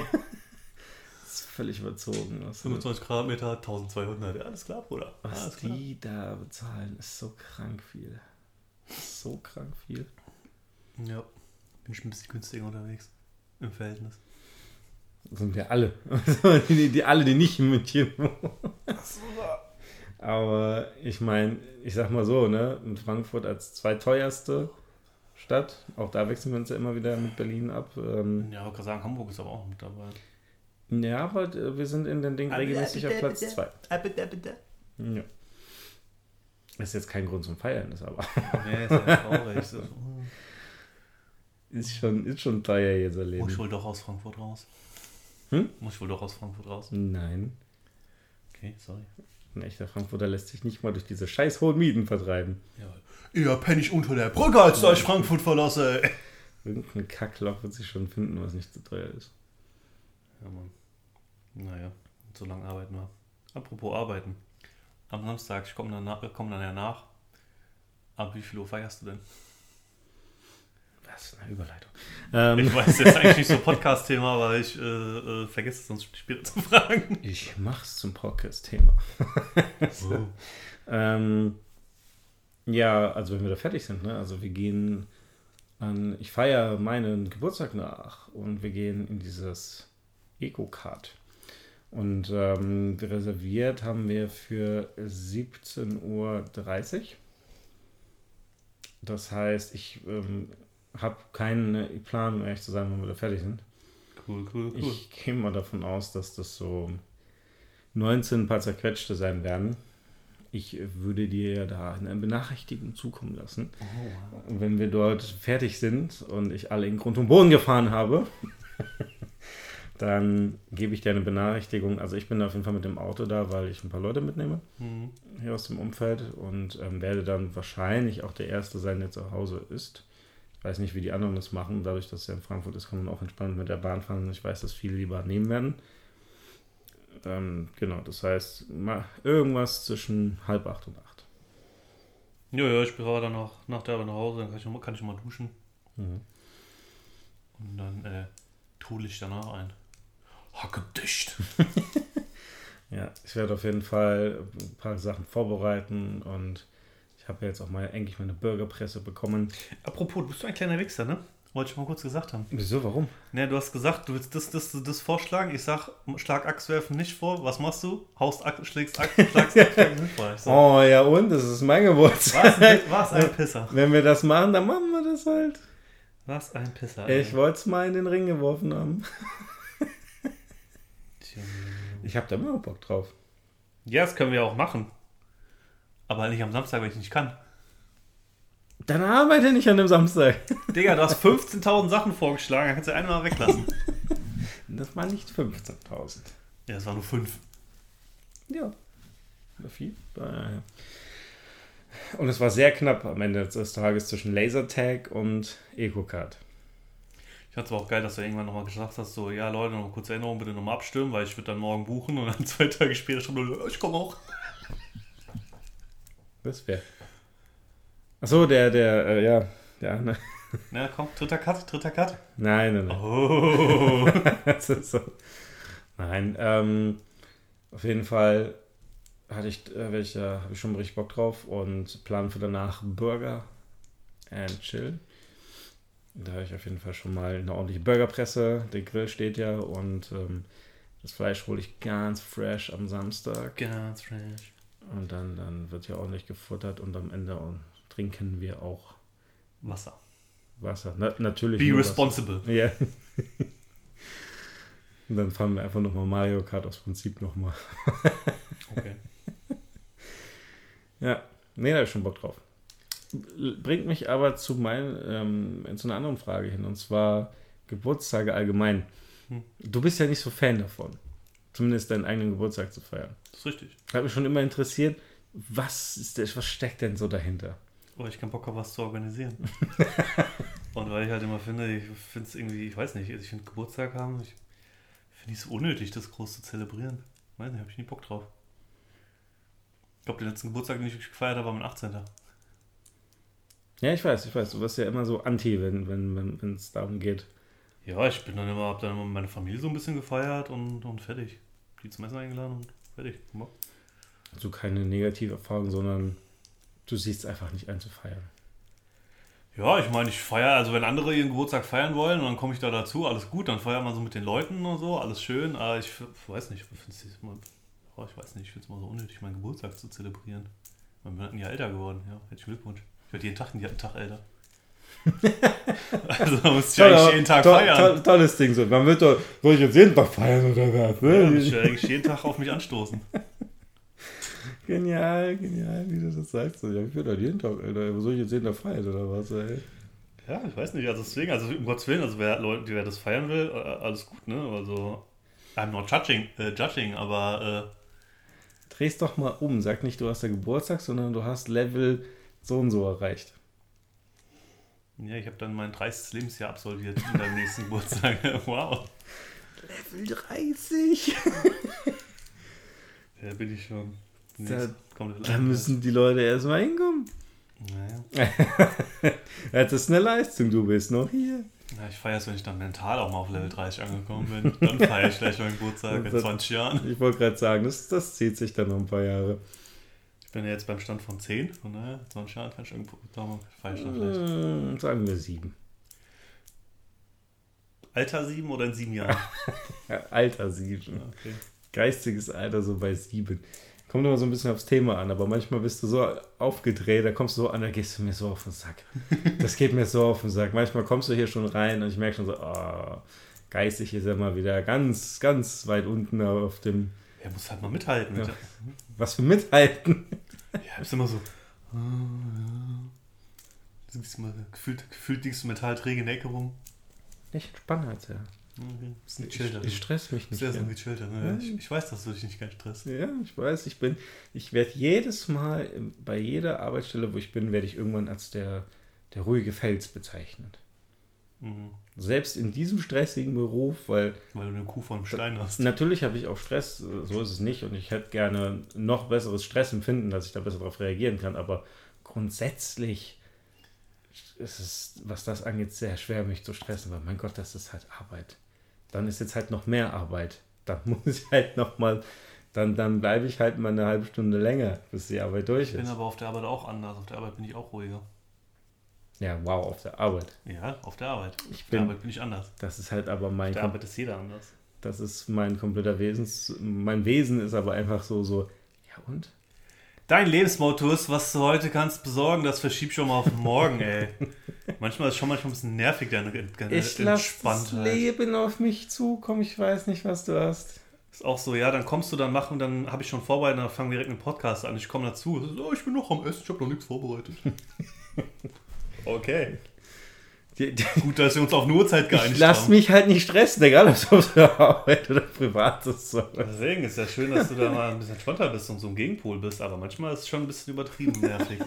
Das ist völlig überzogen. Was, 25 Quadratmeter, 1200. Ja, alles klar, Bruder. was Alles klar. die da bezahlen, ist so krank viel. So krank viel. Ja. Bin ich ein bisschen günstiger unterwegs. Im Verhältnis. Das sind wir alle. die, die, alle, die nicht in München wohnen. Aber ich meine, ich sag mal so, ne, in Frankfurt als zweiteuerste Stadt, auch da wechseln wir uns ja immer wieder mit Berlin ab. Ähm, Ja, ich wollte gerade sagen, Hamburg ist aber auch mit dabei. ja, aber äh, wir sind in den Dingen regelmäßig auf Platz 2. Ja. Ist jetzt kein Grund zum Feiern, ist aber. Nee, ist ja traurig. So, Ist schon, ist schon teuer jetzt Muss ich wohl doch aus Frankfurt raus? Hm? Muss ich wohl doch aus Frankfurt raus? Nein. Okay, sorry. Ein echter Frankfurter lässt sich nicht mal durch diese scheiß hohen Mieten vertreiben. Ja. Eher penne ich unter der Brücke, als ich Frankfurt verlasse. Irgendein Kackloch wird sich schon finden, was nicht zu teuer ist. Ja, Mann. Naja, so lange arbeiten wir. Apropos arbeiten. Am Samstag, ich komme dann, nach- komm dann ja nach. Ab wie viel Uhr feierst du denn? Was eine Überleitung. Ähm, Ich weiß jetzt eigentlich nicht so Podcast-Thema, aber ich äh, äh, vergesse es sonst später zu fragen. ich mach's zum Podcast-Thema. Ähm, ja, also wenn wir da fertig sind, ne? Also wir gehen an, ich feiere meinen Geburtstag nach und wir gehen in dieses Eco-Card. Und ähm, reserviert haben wir für 17.30 Uhr. Das heißt, ich ähm, habe keinen Plan, um ehrlich zu sein, wann wir da fertig sind. Cool, cool, cool. Ich gehe mal davon aus, dass das so 19 paar zerquetschte sein werden. Ich würde dir ja da eine Benachrichtigung zukommen lassen. Oh, wenn wir dort fertig sind und ich alle in Grund und Boden gefahren habe, dann gebe ich dir eine Benachrichtigung. Also ich bin auf jeden Fall mit dem Auto da, weil ich ein paar Leute mitnehme Mhm. hier aus dem Umfeld und ähm, werde dann wahrscheinlich auch der Erste sein, der zu Hause ist. Ich weiß nicht, wie die anderen das machen. Dadurch, dass es ja in Frankfurt ist, kann man auch entspannt mit der Bahn fahren. Ich weiß, dass viele lieber nehmen werden. Ähm, genau, das heißt, irgendwas zwischen halb acht und acht. Ja, ja, ich fahre dann auch nach der Arbeit nach Hause, dann kann ich, kann ich mal duschen. Mhm. Und dann äh, ich danach ein. Hacke dicht. Ja, ich werde auf jeden Fall ein paar Sachen vorbereiten und ich habe ja jetzt auch mal endlich meine Burgerpresse bekommen. Apropos, du bist du ein kleiner Wichser, ne? Wollte ich mal kurz gesagt haben. Wieso, warum? Ne, du hast gesagt, du willst das, das, das vorschlagen. Ich sag, schlag Axt werfen nicht vor. Was machst du? Haust Axt, schlägst Axt, schlagst Axt werfen nicht vor. So, Oh ja, und? Das ist mein Geburtstag. was, ein, was ein Pisser. Wenn wir das machen, dann machen wir das halt. Was ein Pisser. Ich wollte es mal in den Ring geworfen haben. Ich habe da immer Bock drauf. Ja, das können wir auch machen. Aber nicht am Samstag, wenn ich nicht kann. Dann arbeite nicht an dem Samstag. Digga, du hast 15.000 Sachen vorgeschlagen, dann kannst du eine mal weglassen. Das war nicht 15.000. Ja, es waren nur fünf. Ja. War viel. Daher. Und es war sehr knapp am Ende des Tages zwischen Lasertag und EcoCard. Ich fand es aber auch geil, dass du irgendwann nochmal gesagt hast, so, ja Leute, noch eine kurze Erinnerung, bitte nochmal abstimmen, weil ich würde dann morgen buchen und dann zwei Tage später schon nur, ich komme auch. Was wer? Achso, der, der, äh, ja. Ja, ne? Na komm, dritter Cut, dritter Cut. Nein, nein, nein. Oh. Das ist so. Nein, ähm, auf jeden Fall hatte ich, äh, ich, da habe ich schon richtig Bock drauf und plan für danach Burger and Chill. Da habe ich auf jeden Fall schon mal eine ordentliche Burgerpresse. Der Grill steht ja und ähm, das Fleisch hole ich ganz fresh am Samstag. Ganz fresh. Und dann, dann wird ja ordentlich gefuttert und am Ende trinken wir auch Wasser. Wasser. Na, natürlich. Be nur Wasser. responsible. Ja. Und dann fahren wir einfach nochmal Mario Kart aus Prinzip nochmal. Okay. Ja, nee, da hab ich schon Bock drauf. Bringt mich aber zu, mein, ähm, zu einer anderen Frage hin, und zwar Geburtstage allgemein. Hm. Du bist ja nicht so Fan davon, zumindest deinen eigenen Geburtstag zu feiern. Das ist richtig. Hat mich schon immer interessiert, was, ist das, was steckt denn so dahinter? Weil ich keinen Bock habe, was zu organisieren. Und weil ich halt immer finde, ich finde es irgendwie, ich weiß nicht, ich finde Geburtstag haben, ich finde es unnötig, das groß zu zelebrieren. Weiß nicht, habe ich nie Bock drauf. Ich glaube, den letzten Geburtstag, den ich gefeiert habe, war mein 18. Ja, ich weiß, ich weiß. Du wirst ja immer so anti, wenn wenn wenn wenn, es darum geht. Ja, ich bin dann immer, hab dann immer meine Familie so ein bisschen gefeiert und, und fertig. Die zum Essen eingeladen und fertig. Ja. Also keine negative Erfahrung, sondern du siehst einfach nicht ein zu feiern. Ja, ich meine, ich feiere, also wenn andere ihren Geburtstag feiern wollen, dann komme ich da dazu, alles gut, dann feiern wir so mit den Leuten und so, alles schön, aber ich weiß nicht, ich, immer, oh, ich weiß nicht, ich finde es mal so unnötig, meinen Geburtstag zu zelebrieren. Ich bin ein Jahr älter geworden, ja, herzlichen Glückwunsch. Werde jeden Tag einen Tag älter. also da muss ich eigentlich jeden Tag toll, feiern. Toll, tolles Ding so. Man wird doch, soll ich jetzt jeden Tag feiern oder was? Ne? Ja, ich will eigentlich jeden Tag auf mich anstoßen. Genial, genial, wie du das sagst. Ja, ich würde halt jeden Tag, Alter. Soll ich jetzt jeden Tag feiern oder was, ey? Ja, ich weiß nicht, also deswegen, also um Gottes Willen, also wer, Leute, wer das feiern will, äh, alles gut, ne? Also, I'm not judging, äh, judging aber. Äh, Dreh's doch mal um. Sag nicht, du hast ja Geburtstag, sondern du hast Level so und so erreicht. Ja, ich habe dann mein 30. Lebensjahr absolviert in deinem nächsten Geburtstag. wow. Level 30. ja, bin ich schon. Da, da müssen die Leute erstmal hinkommen. Naja. das ist eine Leistung, du bist noch hier. Ja, ich feiere es, wenn ich dann mental auch mal auf Level 30 angekommen bin. Dann feiere ich gleich meinen Geburtstag in 20 Jahren. Ich wollte gerade sagen, das, das zieht sich dann noch ein paar Jahre. Ich bin ja jetzt beim Stand von 10, von naja, 20 Jahren feiere ich irgendwo, ich dann vielleicht. Hm, sagen wir 7. Alter 7 oder in 7 Jahren? Alter 7. Okay. Geistiges Alter so bei 7 kommt immer so ein bisschen aufs Thema an, aber manchmal bist du so aufgedreht, da kommst du so an, da gehst du mir so auf den Sack. Das geht mir so auf den Sack. Manchmal kommst du hier schon rein und ich merke schon so, oh, geistig ist er mal wieder ganz, ganz weit unten auf dem. Er muss halt mal mithalten. Ja. Was für mithalten? Ja, ist immer so. Oh, ja. Gefühlt, gefühlt liegst du metallträge in der Ecke rum. Ich entspanne halt sehr. Okay. Ich, ich stress mich nicht. Sehr so gechillter, ne? ich, ich, weiß, dass du dich nicht ganz stresst. Ja, ich weiß, ich bin, ich werde jedes Mal bei jeder Arbeitsstelle, wo ich bin, werde ich irgendwann als der, der ruhige Fels bezeichnet. Mhm. Selbst in diesem stressigen Beruf, weil. Weil du eine Kuh von Stein hast. Natürlich habe ich auch Stress, so ist es nicht. Und ich hätte gerne noch besseres Stressempfinden, dass ich da besser darauf reagieren kann. Aber grundsätzlich ist es, was das angeht, sehr schwer, mich zu stressen, weil mein Gott, das ist halt Arbeit dann ist jetzt halt noch mehr Arbeit. Dann muss ich halt noch mal, dann, dann bleibe ich halt mal eine halbe Stunde länger, bis die Arbeit durch ist. Ich bin aber auf der Arbeit auch anders. Auf der Arbeit bin ich auch ruhiger. Ja, wow, auf der Arbeit. Ja, auf der Arbeit. Ich auf bin, der Arbeit bin ich anders. Das ist halt aber mein. Auf der Arbeit ist jeder anders. Das ist mein kompletter Wesens. Mein Wesen ist aber einfach so, so, ja und? Dein Lebensmotto ist, was du heute kannst besorgen, das verschieb schon mal auf morgen, ey. manchmal ist schon manchmal ein bisschen nervig, deine, deine ich Entspanntheit. Ich das Leben auf mich zukommen, ich weiß nicht, was du hast. Ist auch so, ja, dann kommst du dann machen, dann habe ich schon vorbereitet, dann fangen wir direkt einen Podcast an. Ich komme dazu, so, oh, ich bin noch am Essen, ich habe noch nichts vorbereitet. okay. Gut, dass wir uns auf eine Uhrzeit geeinigt lass haben. Lass mich halt nicht stressen, egal ob es auf der Arbeit oder privat ist. So. Deswegen ist ja schön, dass du da mal ein bisschen entspannter bist und so ein Gegenpol bist, aber manchmal ist es schon ein bisschen übertrieben nervig.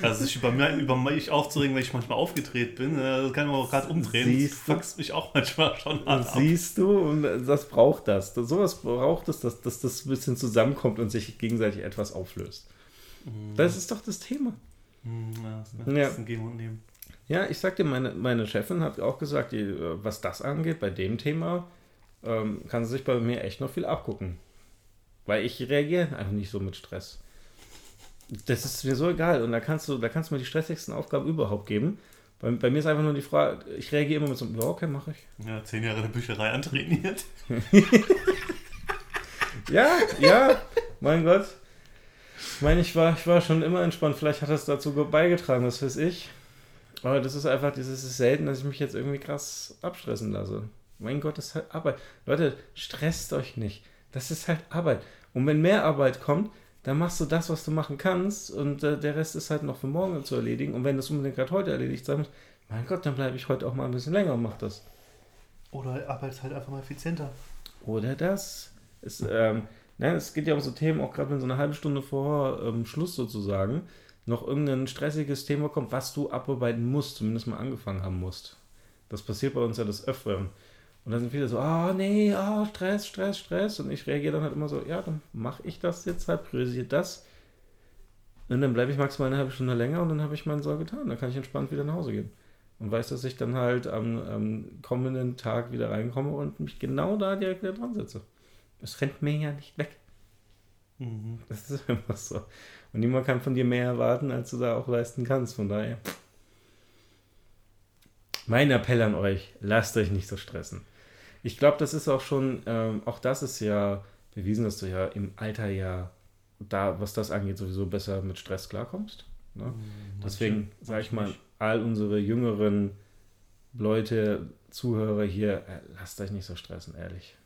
Also sich über, mir, über mich aufzuregen, wenn ich manchmal aufgedreht bin, äh, das kann man auch gerade umdrehen. Siehst das fuchst mich auch manchmal schon an. Siehst du, und das braucht das. das sowas braucht es, dass, dass das ein bisschen zusammenkommt und sich gegenseitig etwas auflöst. Mhm. Das ist doch das Thema. Mhm, ja, das ist ja. ein Geben und Nehmen. Ja, ich sagte, meine, meine Chefin hat auch gesagt, die, was das angeht, bei dem Thema, ähm, kann sie sich bei mir echt noch viel abgucken. Weil ich reagiere einfach nicht so mit Stress. Das ist mir so egal. Und da kannst du, da kannst du mir die stressigsten Aufgaben überhaupt geben. Bei, bei mir ist einfach nur die Frage, ich reagiere immer mit so, ja, okay, mache ich. Ja, zehn Jahre in der Bücherei antrainiert. ja, ja, mein Gott. Ich meine, ich war, ich war schon immer entspannt. Vielleicht hat das dazu beigetragen, das weiß ich. Aber das ist einfach, das ist selten, dass ich mich jetzt irgendwie krass abstressen lasse. Mein Gott, das ist halt Arbeit. Leute, stresst euch nicht. Das ist halt Arbeit. Und wenn mehr Arbeit kommt, dann machst du das, was du machen kannst und äh, der Rest ist halt noch für morgen zu erledigen. Und wenn das unbedingt gerade heute erledigt sein muss, mein Gott, dann bleibe ich heute auch mal ein bisschen länger und mach das. Oder arbeitest halt einfach mal effizienter. Oder das. Es, ähm, nein, es geht ja um so Themen, auch gerade wenn so eine halbe Stunde vor ähm, Schluss sozusagen noch irgendein stressiges Thema kommt, was du abarbeiten musst, zumindest mal angefangen haben musst. Das passiert bei uns ja das Öfteren. Und dann sind viele so, ah oh, nee, oh, Stress, Stress, Stress. Und ich reagiere dann halt immer so, ja, dann mache ich das jetzt halt, priorisiere das. Und dann bleibe ich maximal eine halbe Stunde länger und dann habe ich meinen Soll getan. Dann kann ich entspannt wieder nach Hause gehen. Und weiß, dass ich dann halt am, am kommenden Tag wieder reinkomme und mich genau da direkt wieder dran setze. Es rennt mir ja nicht weg. Mhm. Das ist einfach so. Und niemand kann von dir mehr erwarten, als du da auch leisten kannst. Von daher. Mein Appell an euch, lasst euch nicht so stressen. Ich glaube, das ist auch schon, ähm, auch das ist ja bewiesen, dass du ja im Alter ja da, was das angeht, sowieso besser mit Stress klarkommst. Ne? Mhm, Deswegen sage ich mal, all unsere jüngeren Leute, Zuhörer hier, äh, lasst euch nicht so stressen, ehrlich.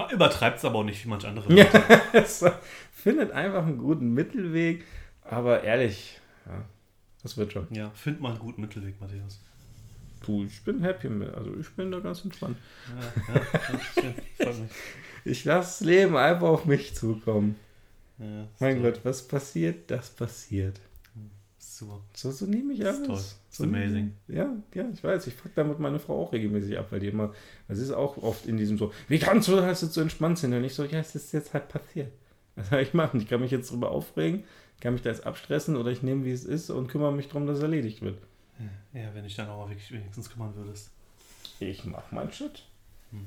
Man übertreibt es aber auch nicht wie manch andere. Ja, es findet einfach einen guten Mittelweg, aber ehrlich, ja, das wird schon. ja, find mal einen guten Mittelweg, Matthias. Puh, ich bin happy mit, also ich bin da ganz entspannt. Ja, ja, freut mich. Ich lasse das Leben einfach auf mich zukommen. Ja, Mein. Gott, was passiert, das passiert. Super. So, so nehme ich alles. toll. So amazing. Ja, ja, ich weiß. Ich fuck damit meine Frau auch regelmäßig ab, weil die immer, sie ist auch oft in diesem so, wie kannst du das jetzt so entspannt sein? Und ich so, ja, es ist jetzt halt passiert. Was soll ich machen? Ich kann mich jetzt drüber aufregen, kann mich da jetzt abstressen oder ich nehme, wie es ist und kümmere mich darum, dass es erledigt wird. Ja, wenn ich dann auch mal wirklich wenigstens kümmern würdest. Ich mache meinen Shit. Hm.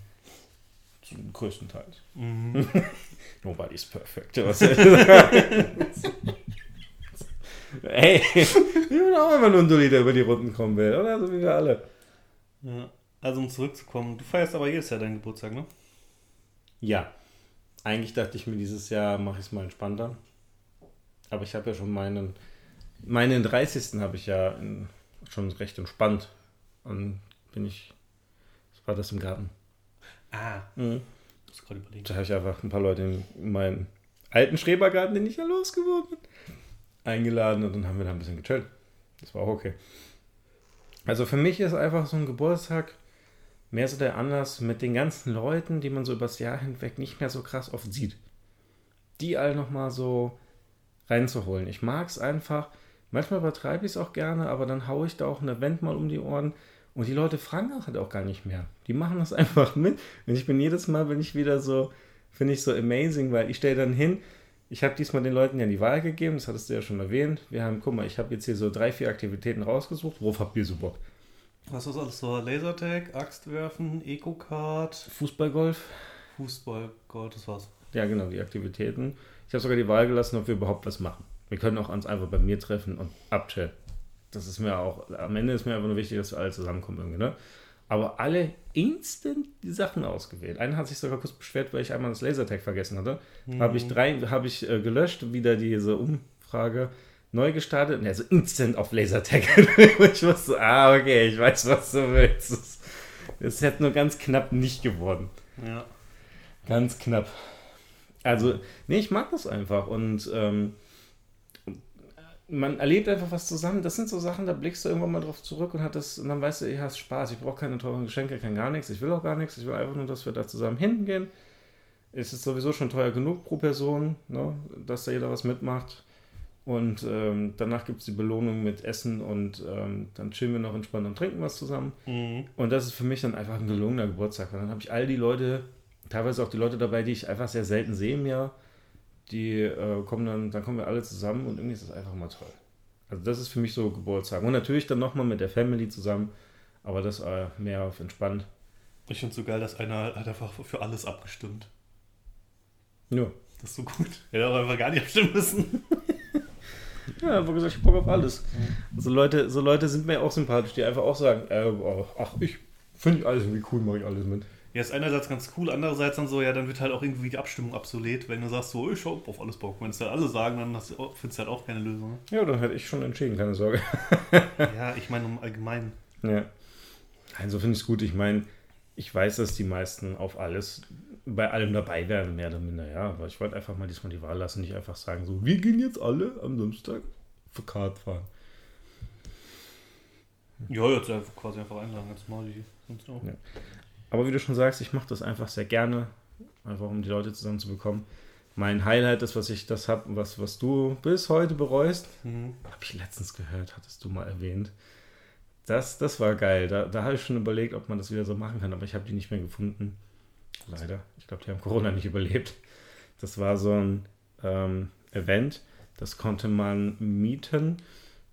Zum größten Teil. Mhm. Nobody's perfect. Was? Ey, ich bin auch immer nur ein Dulli, der über die Runden kommen will, oder? So wie wir alle. ja. Also um zurückzukommen, du feierst aber jedes Jahr deinen Geburtstag, ne? Ja. Eigentlich dachte ich mir, dieses Jahr mache ich es mal entspannter. Aber ich habe ja schon meinen, meinen 30. habe ich ja in, schon recht entspannt. Und bin ich, was war das im Garten? Ah, Mhm. Da habe ich einfach ein paar Leute in meinen alten Schrebergarten, den ich ja losgeworden bin, eingeladen und dann haben wir da ein bisschen gechillt. Das war auch okay. Also für mich ist einfach so ein Geburtstag mehr so der Anlass mit den ganzen Leuten, die man so übers Jahr hinweg nicht mehr so krass oft sieht. Die alle nochmal so reinzuholen. Ich mag es einfach. Manchmal übertreibe ich es auch gerne, aber dann haue ich da auch ein Event mal um die Ohren. Und die Leute fragen auch halt auch gar nicht mehr. Die machen das einfach mit. Und ich bin jedes Mal, bin ich wieder so, finde ich so amazing, weil ich stelle dann hin, ich habe diesmal den Leuten ja die Wahl gegeben, das hattest du ja schon erwähnt. Wir haben, guck mal, ich habe jetzt hier so drei, vier Aktivitäten rausgesucht. Worauf habt ihr so Bock? Was ist alles so? Lasertag, Axtwerfen, Eco-Card, Fußballgolf? Fußball, Gott, das war's. Ja, genau, die Aktivitäten. Ich habe sogar die Wahl gelassen, ob wir überhaupt was machen. Wir können auch uns einfach bei mir treffen und abchillen. Das ist mir auch, am Ende ist mir einfach nur wichtig, dass wir alle zusammenkommen irgendwie, ne? Aber alle instant die Sachen ausgewählt. Einer hat sich sogar kurz beschwert, weil ich einmal das Lasertag vergessen hatte. Habe ich drei, habe ich äh, gelöscht, wieder diese Umfrage neu gestartet und er so instant auf Lasertag. ich wusste, ah, okay, ich weiß, was du willst. Es hätte nur ganz knapp nicht geworden. Ja. Ganz knapp. Also, nee, ich mag das einfach und ähm, man erlebt einfach was zusammen. Das sind so Sachen, da blickst du irgendwann mal drauf zurück und hat das, und dann weißt du, ihr hast Spaß. Ich brauche keine teuren Geschenke, kein gar nichts. Ich will auch gar nichts. Ich will einfach nur, dass wir da zusammen hingehen. Es ist sowieso schon teuer genug pro Person, ne, dass da jeder was mitmacht. Und ähm, danach gibt es die Belohnung mit Essen und ähm, dann chillen wir noch entspannt und trinken was zusammen. Mhm. Und das ist für mich dann einfach ein gelungener Geburtstag. Und dann habe ich all die Leute, teilweise auch die Leute dabei, die ich einfach sehr selten sehe im Jahr, die äh, kommen dann, dann kommen wir alle zusammen und irgendwie ist das einfach mal toll. Also das ist für mich so Geburtstag. Und natürlich dann nochmal mit der Family zusammen, aber das äh, mehr auf entspannt. Ich finde es so geil, dass einer hat einfach für alles abgestimmt. Ja. Das ist so gut. Hätte auch einfach gar nicht abstimmen müssen. Ja, einfach gesagt, ich hab Bock auf alles. So Leute, so Leute sind mir auch sympathisch, die einfach auch sagen, äh, ach, ich finde alles irgendwie cool, mache ich alles mit. Ja, ist einerseits ganz cool, andererseits dann so, ja, dann wird halt auch irgendwie die Abstimmung obsolet, wenn du sagst so, ich hab auf alles Bock. Wenn es dann alle sagen, dann hast findest du halt auch keine Lösung. Ja, dann hätte ich schon entschieden, keine Sorge. ja, ich meine im Allgemeinen. Ja. Also finde ich es gut. Ich meine, ich weiß, dass die meisten auf alles, bei allem dabei wären, mehr oder minder, ja. Aber ich wollte einfach mal diesmal die Wahl lassen, nicht einfach sagen, so, wir gehen jetzt alle am Samstag für Kart fahren. Ja, jetzt einfach quasi einfach einladen, ganz mal die sonst auch. Ja. Aber wie du schon sagst, ich mache das einfach sehr gerne, einfach um die Leute zusammenzubekommen. Mein Highlight ist, was ich das habe, was, was du bis heute bereust, Mhm. habe ich letztens gehört, hattest du mal erwähnt. Das, das war geil. Da, da habe ich schon überlegt, ob man das wieder so machen kann, aber ich habe die nicht mehr gefunden. Leider. Ich glaube, die haben Corona nicht überlebt. Das war so ein ähm, Event. Das konnte man mieten.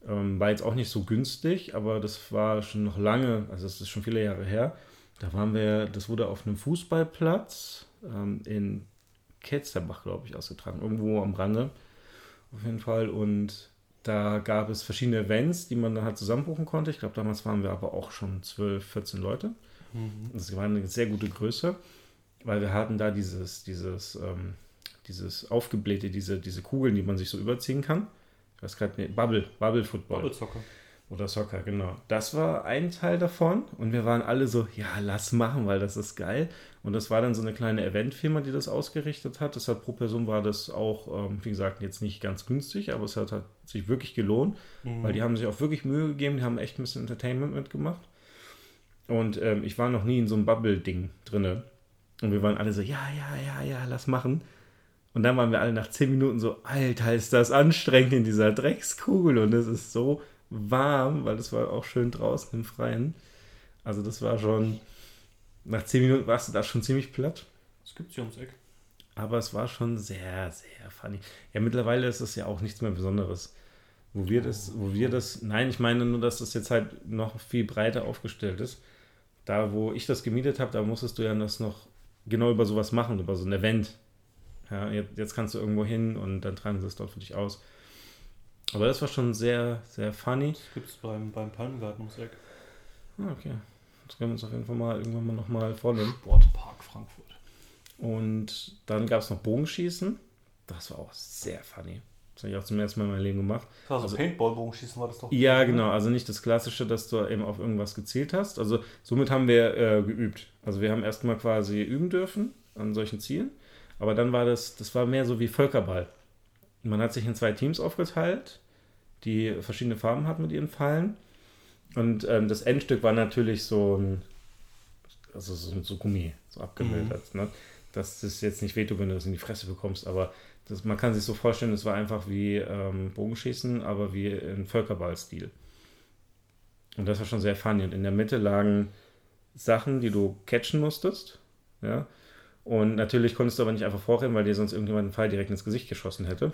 Ähm, war jetzt auch nicht so günstig, aber das war schon noch lange, also das ist schon viele Jahre her. Da waren wir, das wurde auf einem Fußballplatz ähm, in Ketzerbach, glaube ich, ausgetragen. Irgendwo am Rande. Auf jeden Fall. Und da gab es verschiedene Events, die man dann halt zusammenbuchen konnte. Ich glaube, damals waren wir aber auch schon 12, 14 Leute. Mhm. Das war eine sehr gute Größe, weil wir hatten da dieses, dieses, ähm, dieses aufgeblähte, diese, diese Kugeln, die man sich so überziehen kann. Ich weiß gerade nicht, Bubble, Bubble Football. Bubble Soccer. Oder Soccer, genau. Das war ein Teil davon und wir waren alle so, ja, lass machen, weil das ist geil. Und das war dann so eine kleine Eventfirma, die das ausgerichtet hat. Deshalb pro Person war das auch, ähm, wie gesagt, jetzt nicht ganz günstig, aber es hat, hat sich wirklich gelohnt, mhm. weil die haben sich auch wirklich Mühe gegeben, die haben echt ein bisschen Entertainment mitgemacht. Und ähm, ich war noch nie in so einem Bubble-Ding drin. Und wir waren alle so, ja, ja, ja, ja, lass machen. Und dann waren wir alle nach zehn Minuten so, Alter, ist das anstrengend in dieser Dreckskugel und es ist so warm, weil es war auch schön draußen im Freien. Also das war schon, nach zehn Minuten warst du da schon ziemlich platt. Das gibt's hier ums Eck. Aber es war schon sehr, sehr funny. Ja, mittlerweile ist es ja auch nichts mehr Besonderes. Wo wir das, wo wir das, nein, ich meine nur, dass das jetzt halt noch viel breiter aufgestellt ist. Da, wo ich das gemietet habe, da musstest du ja das noch genau über sowas machen, über so ein Event. Ja, jetzt, jetzt kannst du irgendwo hin und dann tragen sie es dort für dich aus. Aber das war schon sehr, sehr funny. Das gibt es beim, beim Palmgarten ums Eck. Ah, okay. Das können wir uns auf jeden Fall mal irgendwann mal nochmal vornehmen. Sportpark Frankfurt. Und dann gab es noch Bogenschießen. Das war auch sehr funny. Das habe ich auch zum ersten Mal in meinem Leben gemacht. Also, also Paintball-Bogenschießen war das doch? Ja, genau. Also nicht das Klassische, dass du eben auf irgendwas gezielt hast. Also somit haben wir äh, geübt. Also wir haben erstmal quasi üben dürfen an solchen Zielen. Aber dann war das, das war mehr so wie Völkerball. Man hat sich in zwei Teams aufgeteilt, die verschiedene Farben hatten mit ihren Pfeilen. Und ähm, das Endstück war natürlich so ein, also so, so Gummi, so abgemildert. Mhm. Ne? Dass das jetzt nicht wehtut, wenn du das in die Fresse bekommst, aber das, man kann sich so vorstellen, es war einfach wie ähm, Bogenschießen, aber wie in Völkerballstil. Und das war schon sehr funny. Und in der Mitte lagen Sachen, die du catchen musstest. Ja. Und natürlich konntest du aber nicht einfach vorrennen, weil dir sonst irgendjemand einen Pfeil direkt ins Gesicht geschossen hätte.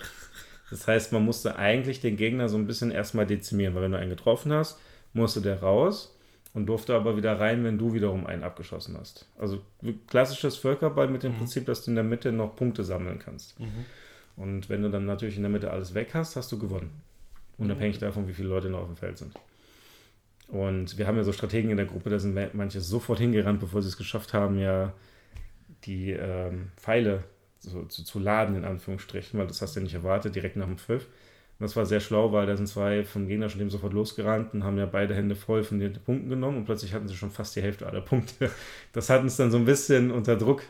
Das heißt, man musste eigentlich den Gegner so ein bisschen erstmal dezimieren, weil wenn du einen getroffen hast, musste der raus und durfte aber wieder rein, wenn du wiederum einen abgeschossen hast. Also klassisches Völkerball mit dem mhm. Prinzip, dass du in der Mitte noch Punkte sammeln kannst. Mhm. Und wenn du dann natürlich in der Mitte alles weg hast, hast du gewonnen. Unabhängig mhm. davon, wie viele Leute noch auf dem Feld sind. Und wir haben ja so Strategen in der Gruppe, da sind manche sofort hingerannt, bevor sie es geschafft haben, ja die ähm, Pfeile so, zu, zu, laden, in Anführungsstrichen, weil das hast du ja nicht erwartet, direkt nach dem Pfiff. Und das war sehr schlau, weil da sind zwei vom Gegner schon dem sofort losgerannt und haben ja beide Hände voll von den Punkten genommen und plötzlich hatten sie schon fast die Hälfte aller Punkte. Das hat uns dann so ein bisschen unter Druck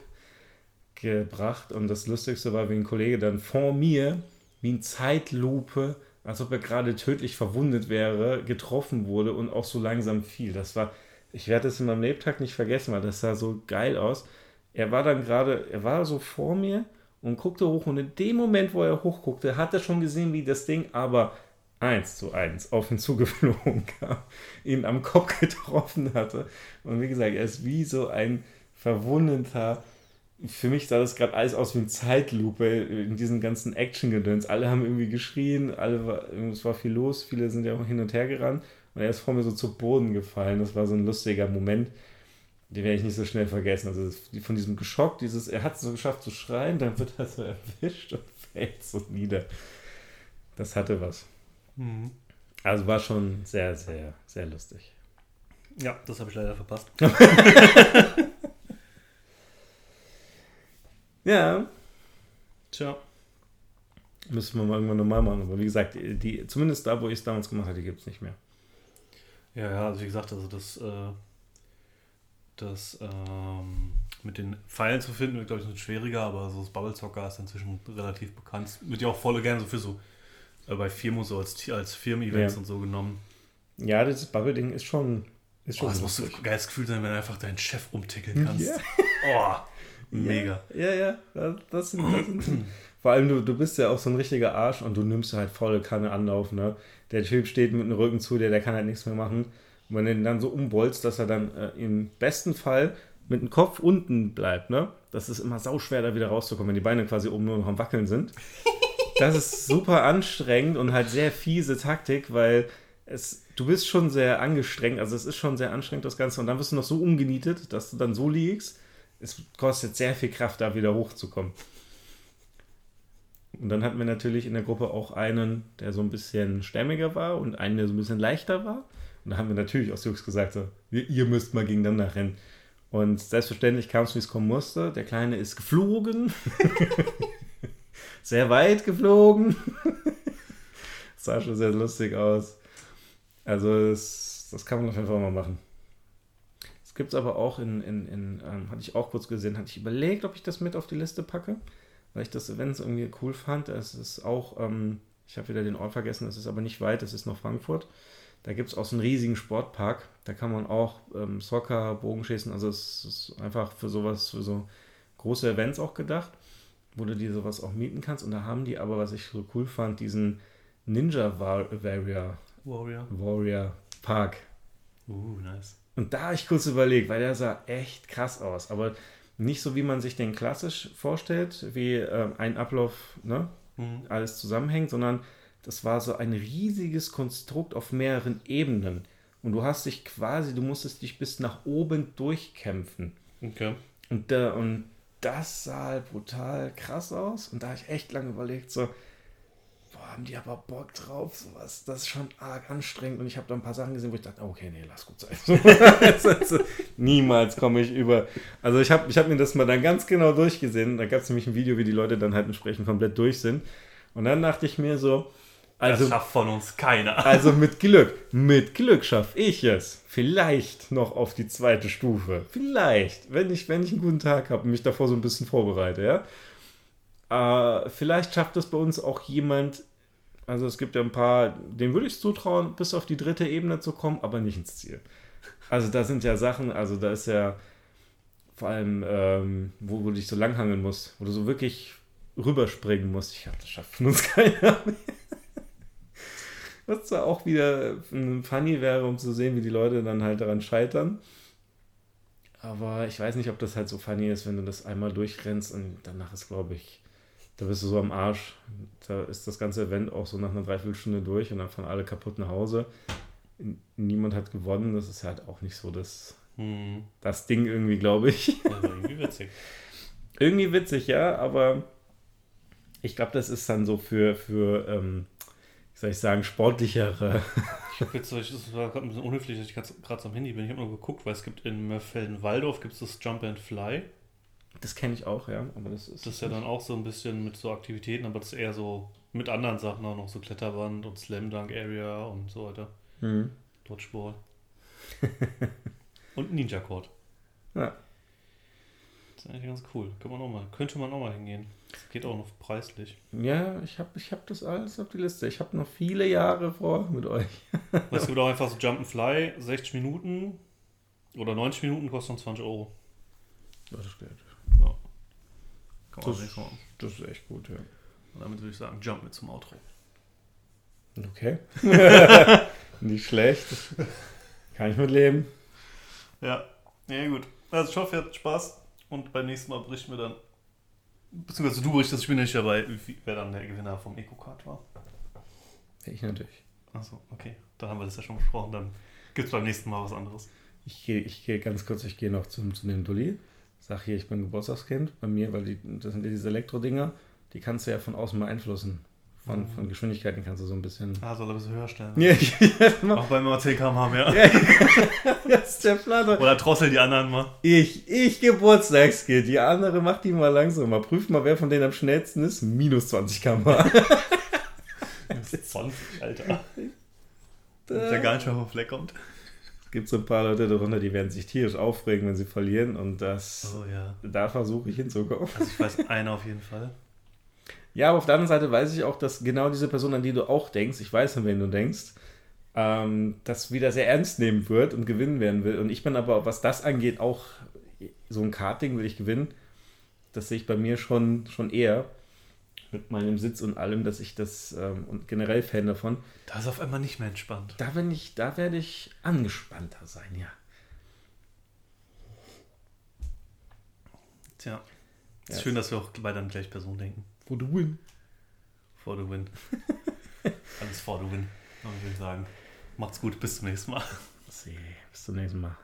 gebracht und das Lustigste war, wie ein Kollege dann vor mir, wie in Zeitlupe, als ob er gerade tödlich verwundet wäre, getroffen wurde und auch so langsam fiel. Das war, ich werde es in meinem Lebtag nicht vergessen, weil das sah so geil aus er war dann gerade, er war so vor mir und guckte hoch und in dem Moment, wo er hochguckte, hat er schon gesehen, wie das Ding aber eins zu eins auf ihn zugeflogen kam, ihn am Kopf getroffen hatte. Und wie gesagt, er ist wie so ein verwundeter. Für mich sah das gerade alles aus wie eine Zeitlupe in diesen ganzen Action-Gedöns. Alle haben irgendwie geschrien, alle war, es war viel los, viele sind ja auch hin und her gerannt und er ist vor mir so zu Boden gefallen. Das war so ein lustiger Moment. Die werde ich nicht so schnell vergessen. Also von diesem Geschock, dieses, er hat es so geschafft zu schreien, dann wird er so erwischt und fällt so nieder. Das hatte was. Mhm. Also war schon sehr, sehr, sehr lustig. Ja, das habe ich leider verpasst. ja. Tja. Müssen wir mal irgendwann normal machen. Aber wie gesagt, die, zumindest da, wo ich es damals gemacht habe, die gibt es nicht mehr. Ja, ja, also wie gesagt, also das äh, das ähm, mit den Pfeilen zu finden, wird, glaube ich, ein bisschen schwieriger, aber so das Bubble Soccer ist inzwischen relativ bekannt. Wird ja auch voll gerne so für so äh, bei Firmen so als, als Firmen-Events ja. und so genommen. Ja, das Bubble-Ding ist schon. Ist schon oh, das muss ein geiles Gefühl sein, wenn du einfach deinen Chef umtickeln kannst. Ja. Oh, mega. Ja, ja, ja. Das sind, das sind vor allem, du, du bist ja auch so ein richtiger Arsch und du nimmst halt volle Kanne Anlauf, ne? Der Typ steht mit dem Rücken zu dir, der kann halt nichts mehr machen. Und wenn du ihn dann so umbolzt, dass er dann äh, im besten Fall mit dem Kopf unten bleibt, ne? Das ist immer sauschwer, da wieder rauszukommen, wenn die Beine quasi oben nur noch am Wackeln sind. das ist super anstrengend und halt sehr fiese Taktik, weil es, du bist schon sehr angestrengt, also es ist schon sehr anstrengend das Ganze und dann wirst du noch so umgenietet, dass du dann so liegst. Es kostet sehr viel Kraft, da wieder hochzukommen. Und dann hatten wir natürlich in der Gruppe auch einen, der so ein bisschen stämmiger war und einen, der so ein bisschen leichter war. Und da haben wir natürlich aus Jux gesagt, so, ihr müsst mal gegeneinander rennen. Und selbstverständlich kam es, wie es kommen musste. Der Kleine ist geflogen. sehr weit geflogen. sah schon sehr lustig aus. Also das, das kann man auf jeden Fall mal machen. Es gibt es aber auch in, in, in ähm, hatte ich auch kurz gesehen, hatte ich überlegt, ob ich das mit auf die Liste packe, weil ich das Event irgendwie cool fand. Es ist auch, ähm, ich habe wieder den Ort vergessen, es ist aber nicht weit, es ist noch Frankfurt. Da gibt es auch so einen riesigen Sportpark. Da kann man auch ähm, Soccer, Bogenschießen. Also es ist einfach für sowas, für so große Events auch gedacht, wo du dir sowas auch mieten kannst. Und da haben die aber, was ich so cool fand, diesen Ninja Warrior, Warrior. Warrior Park. Uh, nice. Und da habe ich kurz überlegt, weil der sah echt krass aus. Aber nicht so, wie man sich den klassisch vorstellt, wie ähm, ein Ablauf, ne? Mhm. alles zusammenhängt, sondern das war so ein riesiges Konstrukt auf mehreren Ebenen. Und du hast dich quasi, du musstest dich bis nach oben durchkämpfen. Okay. Und, da, und das sah halt brutal krass aus. Und da habe ich echt lange überlegt, so, boah, haben die aber Bock drauf, sowas. Das ist schon arg anstrengend. Und ich habe da ein paar Sachen gesehen, wo ich dachte, okay, nee, lass gut sein. niemals komme ich über. Also ich habe ich hab mir das mal dann ganz genau durchgesehen. Da gab es nämlich ein Video, wie die Leute dann halt entsprechend komplett durch sind. Und dann dachte ich mir so, also, das schafft von uns keiner. also mit Glück, mit Glück schaffe ich es. Vielleicht noch auf die zweite Stufe. Vielleicht, wenn ich, wenn ich einen guten Tag habe und mich davor so ein bisschen vorbereite, ja. Äh, vielleicht schafft es bei uns auch jemand, also es gibt ja ein paar, dem würde ich es zutrauen, bis auf die dritte Ebene zu kommen, aber nicht ins Ziel. Also da sind ja Sachen, also da ist ja vor allem, ähm, wo, wo du dich so langhangeln musst, wo du so wirklich rüberspringen musst. Ich glaube, das schafft von uns keiner mehr. Was zwar auch wieder funny wäre, um zu sehen, wie die Leute dann halt daran scheitern. Aber ich weiß nicht, ob das halt so funny ist, wenn du das einmal durchrennst und danach ist, glaube ich, da bist du so am Arsch. Da ist das ganze Event auch so nach einer Dreiviertelstunde durch und dann fahren alle kaputt nach Hause. Niemand hat gewonnen. Das ist halt auch nicht so das, Hm. das Ding irgendwie, glaube ich. War irgendwie witzig. irgendwie witzig, ja, aber ich glaube, das ist dann so für, für ähm, wie soll ich sagen, sportlichere. Ich habe jetzt, das war gerade ein bisschen unhöflich, dass ich gerade so am Handy bin. Ich habe nur geguckt, weil es gibt in Mörfelden-Waldorf gibt es das Jump and Fly. Das kenne ich auch, ja, aber das ist. Das ist ja dann auch so ein bisschen mit so Aktivitäten, aber das ist eher so mit anderen Sachen auch noch so Kletterband und Slam Dunk Area und so weiter. Hm. Dodgeball. und Ninja Court. Ja. Das ist eigentlich ganz cool. Kann man auch mal, könnte man auch mal hingehen. Das geht auch noch preislich. Ja, ich habe ich hab das alles auf die Liste. Ich habe noch viele Jahre vor mit euch. Es gibt auch einfach so Jump and Fly, 60 Minuten oder 90 Minuten kosten 20 Euro. Das ist gut. Ja. Kann man Das- auch nichts machen. Das ist echt gut, ja. Und damit würde ich sagen, Jump mit zum Outro. Okay. Nicht schlecht. Kann ich mitleben. Ja, ja gut. Also ich hoffe, ihr hattet Spaß und beim nächsten Mal berichten wir dann, beziehungsweise du berichtest, ich bin nicht dabei, wer dann der Gewinner vom EcoCard war. Ich natürlich. Achso, okay. Dann haben wir das ja schon besprochen, dann gibt es beim nächsten Mal was anderes. Ich gehe ich geh ganz kurz, ich gehe noch zum, zu dem Dulli. Sag hier, ich bin Geburtstagskind bei mir, weil die, das sind ja diese Elektrodinger, die kannst du ja von außen beeinflussen. Von, von Geschwindigkeiten kannst du so ein bisschen. Ah, soll er ein bisschen höher stellen. Ja, Auch beim 10 km mehr. ja, das ist der Planer. Oder drossel die anderen mal. Ich, ich Geburtstagskind. Die andere macht die mal langsamer. Prüf mal, wer von denen am schnellsten ist. Minus 20 km/h. 20, Alter. Der gar nicht mehr vom Fleck kommt. Es gibt so ein paar Leute darunter, die werden sich tierisch aufregen, wenn sie verlieren. Und das, Oh ja. da versuche ich hinzukommen. Also ich weiß einer auf jeden Fall. Ja, aber auf der anderen Seite weiß ich auch, dass genau diese Person, an die du auch denkst, ich weiß, an wen du denkst, ähm, das wieder sehr ernst nehmen wird und gewinnen werden will. Und ich bin aber, was das angeht, auch so ein Karting will ich gewinnen. Das sehe ich bei mir schon, schon eher mit meinem Sitz und allem, dass ich das ähm, und generell Fan davon. Da ist auf einmal nicht mehr entspannt. Da bin ich, da werde ich angespannter sein, ja. Tja. Ist Ja. schön, dass wir auch bei dann gleich Person denken. For the win. For the win. Alles for the win, würde ich sagen. Macht's gut, bis zum nächsten Mal. See. Bis zum nächsten Mal.